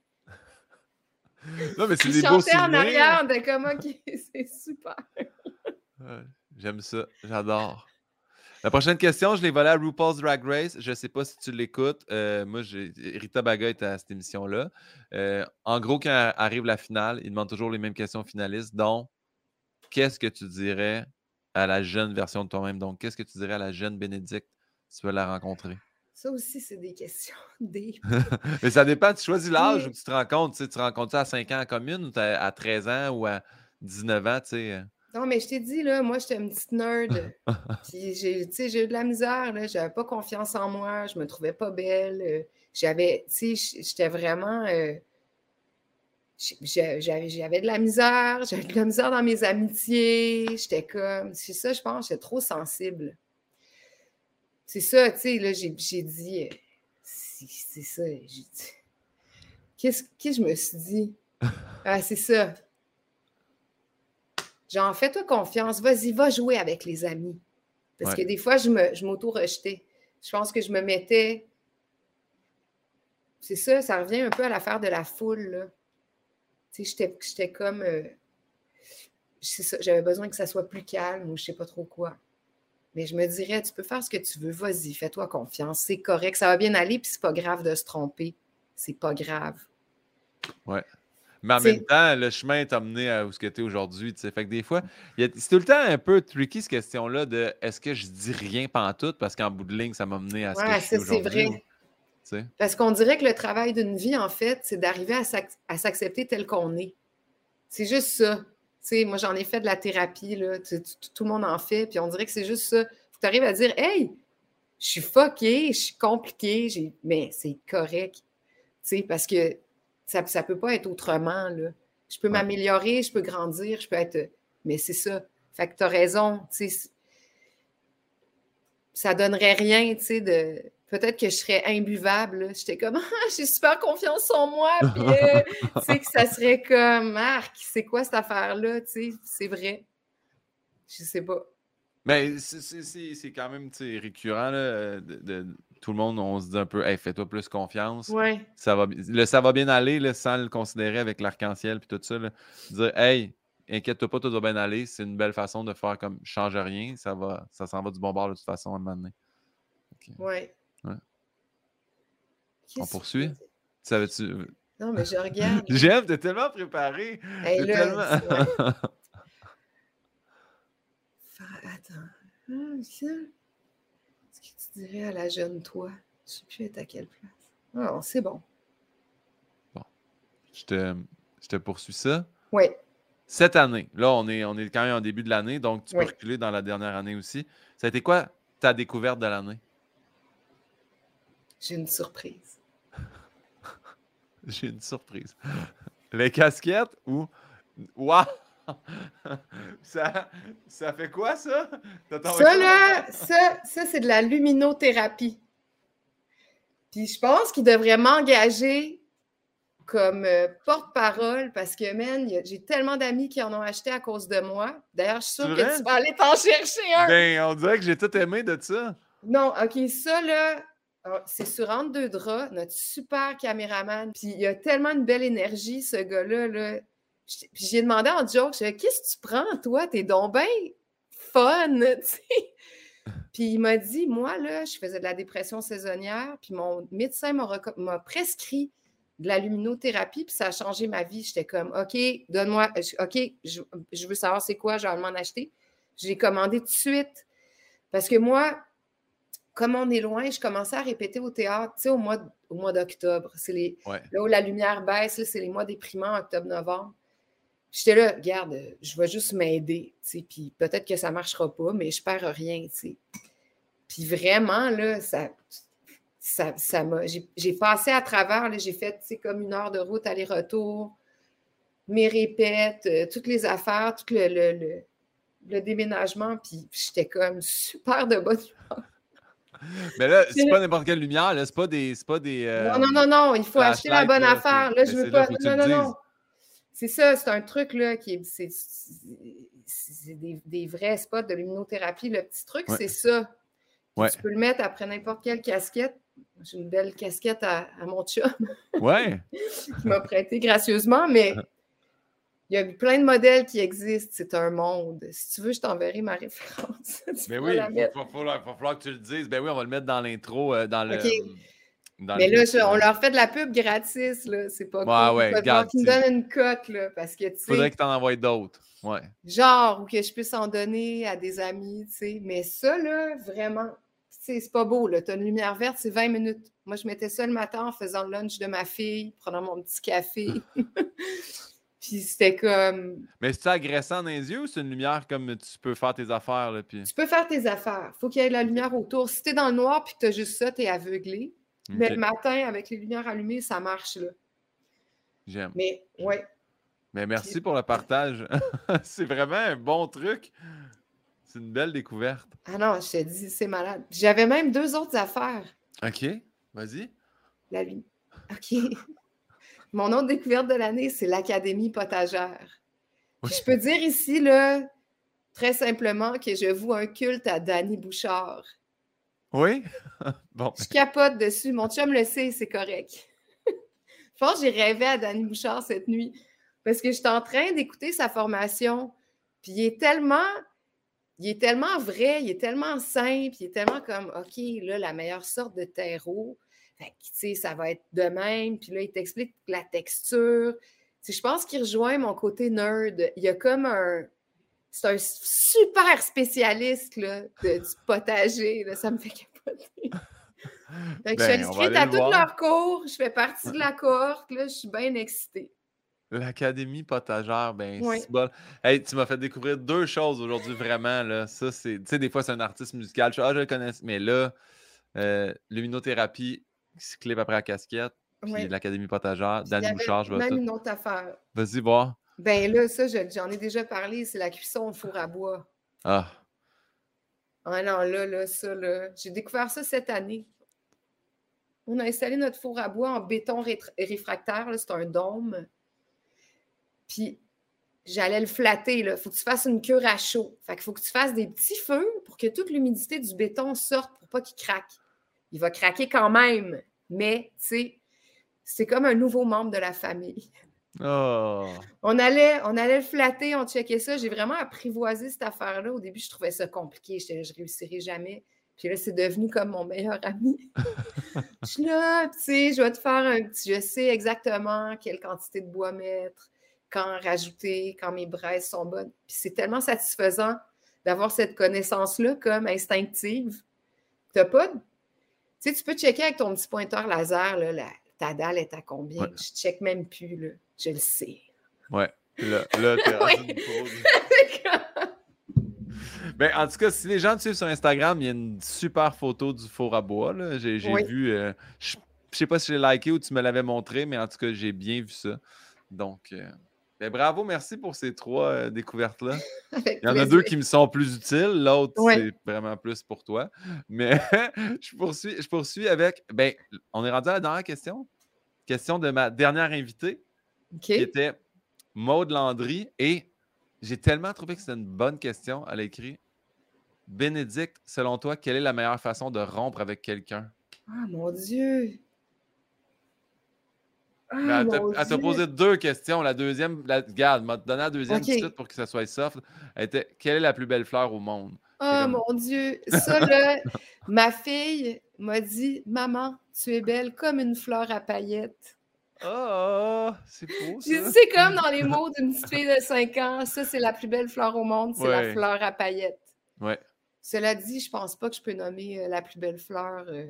Non, mais c'est Ils des beaux chantaient en arrière de comment c'est super. Ouais, J'aime ça, j'adore. La prochaine question, je l'ai volée à RuPaul's Drag Race. Je ne sais pas si tu l'écoutes. Euh, moi, j'ai- Rita Baga est à cette émission-là. Euh, en gros, quand arrive la finale, il demande toujours les mêmes questions aux finalistes. Donc, qu'est-ce que tu dirais à la jeune version de toi-même? Donc, qu'est-ce que tu dirais à la jeune Bénédicte si tu veux la rencontrer? Ça aussi, c'est des questions. Des... Mais ça dépend, tu choisis l'âge où tu te rencontres. Tu, te rencontres ça à 5 ans en commune ou à 13 ans ou à 19 ans, tu sais. euh? Non, mais je t'ai dit, là, moi, j'étais une petite nerd. Puis, j'ai, j'ai eu de la misère, là. J'avais pas confiance en moi. Je me trouvais pas belle. Euh, j'avais, tu sais, j'étais vraiment. Euh, j'avais de la misère. J'avais de la misère dans mes amitiés. J'étais comme. C'est ça, je pense. J'étais trop sensible. C'est ça, tu sais, là, j'ai dit. Euh, c'est ça. Qu'est-ce que je me suis dit? Ah, c'est ça. Genre, fais-toi confiance, vas-y, va jouer avec les amis. Parce que des fois, je m'auto-rejetais. Je, pense que je me mettais. C'est ça, ça revient un peu à l'affaire de la foule. Tu sais, j'étais comme. Euh, j'avais besoin que ça soit plus calme ou je sais pas trop quoi. Mais je me dirais, tu peux faire ce que tu veux, vas-y, fais-toi confiance, c'est correct, ça va bien aller, puis c'est pas grave de se tromper. C'est pas grave. Ouais. Mais en même temps, le chemin t'a amené à où ce que tu es aujourd'hui. Fait que des fois, c'est tout le temps un peu tricky cette question-là de est-ce que je dis rien tout parce qu'en bout de ligne, ça m'a mené à ce que je suis c'est vrai. Parce qu'on dirait que le travail d'une vie, en fait, c'est d'arriver à s'accepter tel qu'on est. C'est juste ça. Moi, j'en ai fait de la thérapie, là. Tout, le monde en fait, puis on dirait que c'est juste ça. Faut que tu arrives à dire Hey, je suis fucké, je suis compliqué, mais c'est correct. parce que ça ne peut pas être autrement. Là. Je peux m'améliorer, je peux grandir, je peux être. Mais c'est ça. Fait que tu as raison. Ça donnerait rien, tu sais, de. Peut-être que je serais imbuvable. J'étais comme, ah, j'ai super confiance en moi. Puis, euh, tu sais, que ça serait comme, Marc, c'est quoi cette affaire-là? Tu sais, c'est vrai. Je sais pas. Mais c'est quand même récurrent là, de, tout le monde, on se dit un peu, hey, fais-toi plus confiance. Ça, va, le, ça va bien aller là, sans le considérer avec l'arc-en-ciel puis tout ça. Dire, hey, inquiète-toi pas, tout va bien aller. C'est une belle façon de faire comme change rien. Ça va, ça s'en va du bon bord de toute façon à un moment donné. Ouais. On poursuit? Savais-tu? Euh, non, mais je regarde. J'aime, t'es tellement préparé. Hey, là, tellement... Attends. Ah, ça dirais à la jeune toi? Je ne sais plus être à quelle place. Ah, c'est bon. Bon. Je te, je te poursuis ça. Oui. Cette année, là, on est, on est quand même en début de l'année, donc tu peux reculer dans la dernière année aussi. Ça a été quoi ta découverte de l'année? J'ai une surprise. J'ai une surprise. Les casquettes ou. Waouh! ça, ça fait quoi, ça? Ça, là, ça, ça c'est de la luminothérapie. Puis je pense qu'il devrait m'engager comme euh, porte-parole parce que, man, j'ai tellement d'amis qui en ont acheté à cause de moi. D'ailleurs, je suis sûre que tu vas aller t'en chercher un. Ben, on dirait que j'ai tout aimé de ça. Non, OK, ça, là, c'est sur Entre deux draps, notre super caméraman. Puis il a tellement une belle énergie, ce gars-là. Là. Puis j'ai demandé en joke, je qu'est-ce que tu prends, toi? T'es donc bien fun, tu sais. Puis il m'a dit, moi, là, je faisais de la dépression saisonnière, puis mon médecin m'a prescrit de la luminothérapie, puis ça a changé ma vie. J'étais comme, OK, donne-moi, OK, je, veux savoir c'est quoi, je vais m'en acheter. Je l'ai commandé tout de suite. Parce que moi, comme on est loin, je commençais à répéter au théâtre, tu sais, au mois, au mois d'octobre. C'est les, là où la lumière baisse, c'est les mois déprimants, octobre-novembre. J'étais là, regarde, je vais juste m'aider, puis peut-être que ça ne marchera pas, mais je ne perds rien, tu Puis vraiment, là, ça, ça, m'a, j'ai, passé à travers, j'ai fait, comme une heure de route aller-retour, mes répètes, euh, toutes les affaires, tout le, le, déménagement, puis j'étais comme super de bonne humeur. Mais là, c'est pas n'importe quelle lumière, là, c'est pas des. Pas des euh, non, non, non, non, il faut acheter la bonne affaire. Là, je veux pas. Non, non, non. C'est ça, c'est un truc là qui est. C'est des, vrais spots de luminothérapie. Le petit truc, c'est ça. Tu peux le mettre après n'importe quelle casquette. J'ai une belle casquette à, mon chum. Ouais. qui m'a prêté gracieusement, mais il y a plein de modèles qui existent. C'est un monde. Si tu veux, je t'enverrai ma référence. Mais oui, il va, falloir que tu le dises. Ben oui, on va le mettre dans l'intro, euh, dans le. Mais là, on leur fait de la pub gratis, là. C'est pas ouais, Ouais, regarde, qu'ils me donnent une cote, là, parce que, tu. Faudrait que t'en envoies d'autres, ouais. Genre, ou que je puisse en donner à des amis, tu sais. Mais ça, là, vraiment, c'est pas beau, là. T'as une lumière verte, c'est 20 minutes. Moi, je mettais ça le matin en faisant le lunch de ma fille, prenant mon petit café. Puis c'était comme. Mais c'est agressant dans les yeux ou c'est une lumière comme tu peux faire tes affaires? Là, puis... Tu peux faire tes affaires. Faut qu'il y ait de la lumière autour. Si t'es dans le noir puis que t'as juste ça, t'es aveuglé. Mais le matin, avec les lumières allumées, ça marche là. J'aime. Mais ouais. Mais merci pour le partage. c'est vraiment un bon truc. C'est une belle découverte. Ah non, je te dis, c'est malade. J'avais même deux autres affaires. OK. Vas-y. La lumière. OK. Mon autre découverte de l'année, c'est l'Académie potagère. Je peux dire ici, là, très simplement, que je voue un culte à Danny Bouchard. Oui? bon. Je capote dessus. Mon chum le sait, c'est correct. je pense que j'ai rêvé à Danny Bouchard cette nuit parce que j'étais en train d'écouter sa formation. Puis il est tellement, il est tellement vrai, il est tellement simple, il est tellement comme, OK, là, la meilleure sorte de terreau, fait tu sais, ça va être de même. Puis là, il t'explique la texture. je pense qu'il rejoint mon côté nerd. Il y a comme un. C'est un super spécialiste là, de, du potager. Là. Ça me fait capoter. Fait que je suis ben, inscrite à tous leurs cours. Je fais partie de la cohorte. Là, je suis bien excitée. L'Académie potagère, ben, c'est bon. Hey, tu m'as fait découvrir deux choses aujourd'hui, vraiment. Là. Ça, c'est. Tu sais, des fois, c'est un artiste musical. Je, ah, je le connais. Mais là, euh, luminothérapie, clip après la casquette, puis l'Académie potagère, Danny Bouchard, je vais même une autre affaire. Vas-y, voir. Ben là, ça, j'en ai déjà parlé, c'est la cuisson au four à bois. Ah. Ah non, là, là, ça, là. J'ai découvert ça cette année. On a installé notre four à bois en béton réfractaire, c'est un dôme. Puis j'allais le flatter, là. Faut que tu fasses une cure à chaud. Fait qu'il faut que tu fasses des petits feux pour que toute l'humidité du béton sorte pour pas qu'il craque il va craquer quand même. Mais, tu sais, c'est comme un nouveau membre de la famille. Oh. On, allait, on allait le flatter, on checkait ça. J'ai vraiment apprivoisé cette affaire-là. Au début, je trouvais ça compliqué. Je ne réussirais jamais. Puis là, c'est devenu comme mon meilleur ami. je suis là, tu sais, je vais te faire un petit. Je sais exactement quelle quantité de bois mettre, quand rajouter, quand mes braises sont bonnes. Puis c'est tellement satisfaisant d'avoir cette connaissance-là comme instinctive. Tu n'as pas tu sais, tu peux checker avec ton petit pointeur laser, là, ta dalle est à combien? Je Je check même plus, là. Je le sais. Ouais. Là, là t'es Ben, en tout cas, si les gens te suivent sur Instagram, il y a une super photo du four à bois. J'ai vu. Euh, je ne sais pas si j'ai liké ou tu me l'avais montré, mais en tout cas, j'ai bien vu ça. Donc, euh, ben, bravo, merci pour ces trois euh, découvertes-là. Il y en a deux qui me sont plus utiles, l'autre, c'est vraiment plus pour toi. Mais je, poursuis, je poursuis avec. Ben, on est rendu à la dernière question. Question de ma dernière invitée, qui était Maude Landry. Et j'ai tellement trouvé que c'était une bonne question. Elle a écrit Bénédicte, selon toi, quelle est la meilleure façon de rompre avec quelqu'un? Ah, mon Dieu! Ah, elle t'a posé deux questions. La deuxième, la, regarde, m'a donné la deuxième okay. pour que ça soit soft. Elle était Quelle est la plus belle fleur au monde? Oh mon Dieu! Ça, là, ma fille m'a dit Maman, tu es belle comme une fleur à paillettes. Oh, c'est beau. Ça. C'est comme dans les mots d'une petite fille de 5 ans. Ça, c'est la plus belle fleur au monde, c'est la fleur à paillettes. Ouais. Cela dit, je pense pas que je peux nommer euh, la plus belle fleur. Euh,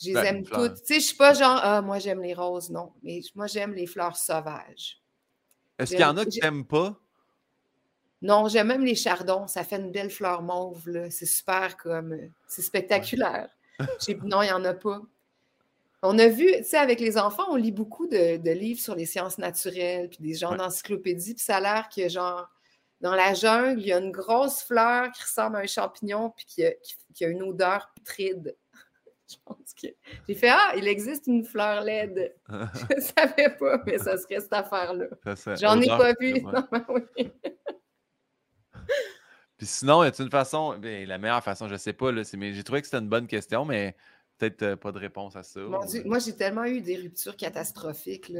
je les ben, aime toutes. Tu sais, je suis pas genre, ah, moi j'aime les roses, non. Mais moi j'aime les fleurs sauvages. Est-ce qu'il y en a que tu n'aimes pas? Non, j'aime même les chardons. Ça fait une belle fleur mauve, là. C'est super comme. Euh, c'est spectaculaire. non, il n'y en a pas. On a vu, tu sais, avec les enfants, on lit beaucoup de, livres sur les sciences naturelles, puis des genres d'encyclopédies, puis ça a l'air que, genre, dans la jungle, il y a une grosse fleur qui ressemble à un champignon, puis qui a, qui a une odeur putride. Je pense que j'ai fait Ah, il existe une fleur LED. je ne savais pas, mais ça serait cette affaire-là. J'en ai pas vu. Puis sinon, y a une façon, ben, la meilleure façon, je ne sais pas, là, mais j'ai trouvé que c'était une bonne question, mais peut-être euh, pas de réponse à ça. moi, j'ai tellement eu des ruptures catastrophiques.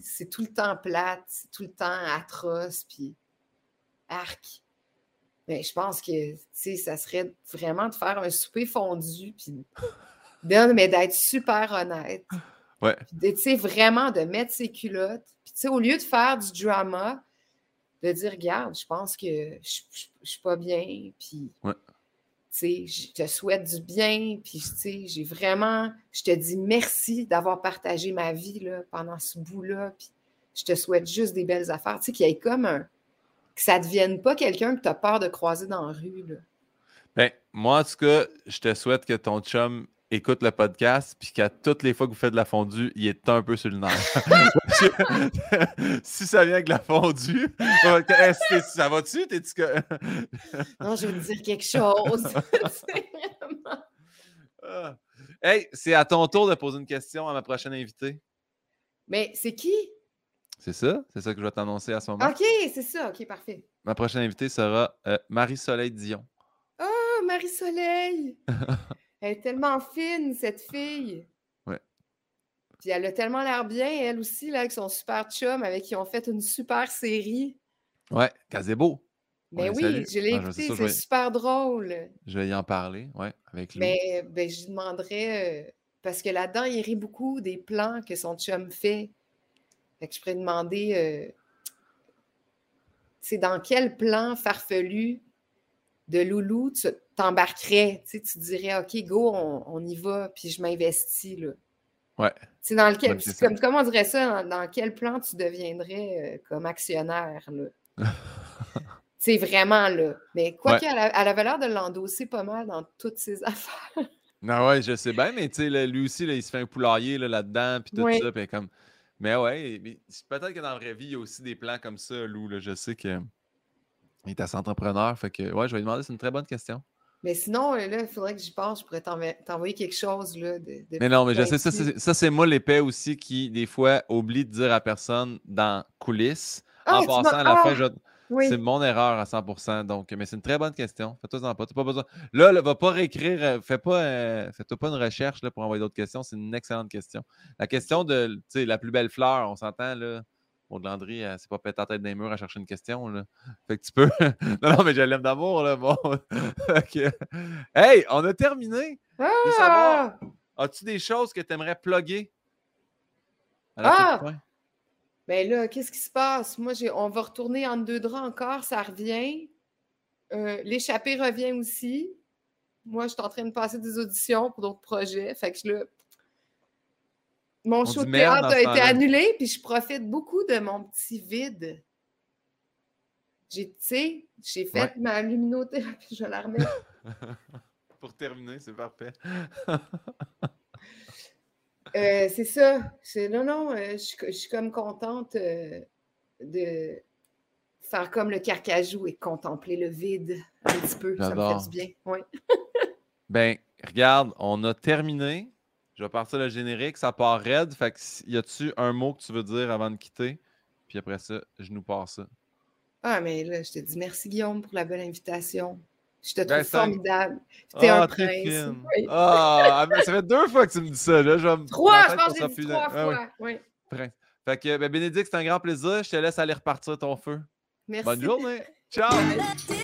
C'est tout le temps plate, c'est tout le temps atroce, puis arc. Mais je pense que ça serait vraiment de faire un souper fondu, puis mais d'être super honnête. Ouais. Tu sais, vraiment de mettre ses culottes. Puis, tu sais, au lieu de faire du drama, de dire, regarde, je pense que je, ne suis pas bien. Puis, ouais. tu sais, je te souhaite du bien. Puis, tu sais, j'ai vraiment, je te dis merci d'avoir partagé ma vie là, pendant ce bout-là. Puis, je te souhaite juste des belles affaires. Tu sais, qu'il y ait comme un. que ça ne devienne pas quelqu'un que tu as peur de croiser dans la rue. Là. Ben, moi, en tout cas, je te souhaite que ton chum écoute le podcast, puis qu'à toutes les fois que vous faites de la fondue, il est un peu sur le nerf. si ça vient avec la fondue, ça va-tu? non, je veux te dire quelque chose. Hey, c'est à ton tour de poser une question à ma prochaine invitée. Mais c'est qui? C'est ça? C'est ça que je vais t'annoncer à ce moment. OK, c'est ça. OK, parfait. Ma prochaine invitée sera euh, Marie-Soleil Dion. Oh, Marie-Soleil! Elle est tellement fine, cette fille. Ouais. Puis elle a tellement l'air bien, elle aussi, là, avec son super chum, avec qui ont fait une super série. Ouais, Gazebo. Ben oui, je l'ai écouté, c'est super drôle. Je vais y en parler, ouais, avec lui. Mais ben, je demanderais, euh, parce que là-dedans, il rit beaucoup des plans que son chum fait. Fait que je pourrais demander, c'est euh, dans quel plan farfelu de Loulou tu t'embarquerais? Tu, tu dirais, OK, go, on, y va, puis je m'investis. Là. Ouais. C'est dans lequel, comme, comment on dirait ça, dans, quel plan tu deviendrais euh, comme actionnaire? C'est vraiment là. Mais quoi qu'elle a, valeur de l'endosser pas mal dans toutes ses affaires. Non, ouais, je sais bien, mais tu sais, lui aussi, là, il se fait un poulailler là-dedans, puis tout ça, puis comme. Mais ouais, peut-être que dans la vraie vie, il y a aussi des plans comme ça, Lou. Là, je sais qu'il est assez entrepreneur. Fait que, ouais, je vais lui demander, c'est une très bonne question. Mais sinon, euh, là, il faudrait que j'y pense. Je pourrais t'envoyer quelque chose. Là, de, mais non, mais je sais, ça, c'est moi l'épée aussi qui, des fois, oublie de dire à personne dans coulisses. Ah, en passant, à la fin, ah! je, c'est mon erreur à 100 donc, mais c'est une très bonne question. Fais-toi pas. pas besoin. Là, ne va pas réécrire. Euh, fais pas, euh, fais-toi pas une recherche là, pour envoyer d'autres questions. C'est une excellente question. La question de la plus belle fleur, on s'entend là. Maud Landry, c'est pas péter la tête des murs à chercher une question. Là. Fait que tu peux. non, non, mais je l'aime d'amour, là. Bon. Hey, on a terminé. Ah! as-tu des choses que tu aimerais plugger? ah! Ben là, qu'est-ce qui se passe? Moi, on va retourner en deux draps encore, ça revient. Euh, l'échappée revient aussi. Moi, je suis en train de passer des auditions pour d'autres projets. Fait que là, mon show de théâtre a été annulé, puis je profite beaucoup de mon petit vide. J'ai, tu j'ai fait ma luminothérapie, je vais la remettre. pour terminer, c'est parfait. Euh, c'est ça. C'est, non, non, euh, je, suis comme contente euh, de faire comme le carcajou et contempler le vide un petit peu. Ça me fait du bien. Oui. ben, regarde, on a terminé. Je vais partir le générique. Ça part raide. Fait que y a-tu un mot que tu veux dire avant de quitter? Puis après ça, je nous passe ça. Ah, mais là, je te dis merci, Guillaume, pour la belle invitation. Je te ben, trouve formidable. Tu es un ah, prince. Ah, ça fait deux fois que tu me dis ça. Là. Je trois, je pense que j'ai dit trois ah fois. oui. Fait que, ben, Bénédicte, c'est un grand plaisir. Je te laisse aller repartir ton feu. Merci. Bonne journée. Ciao.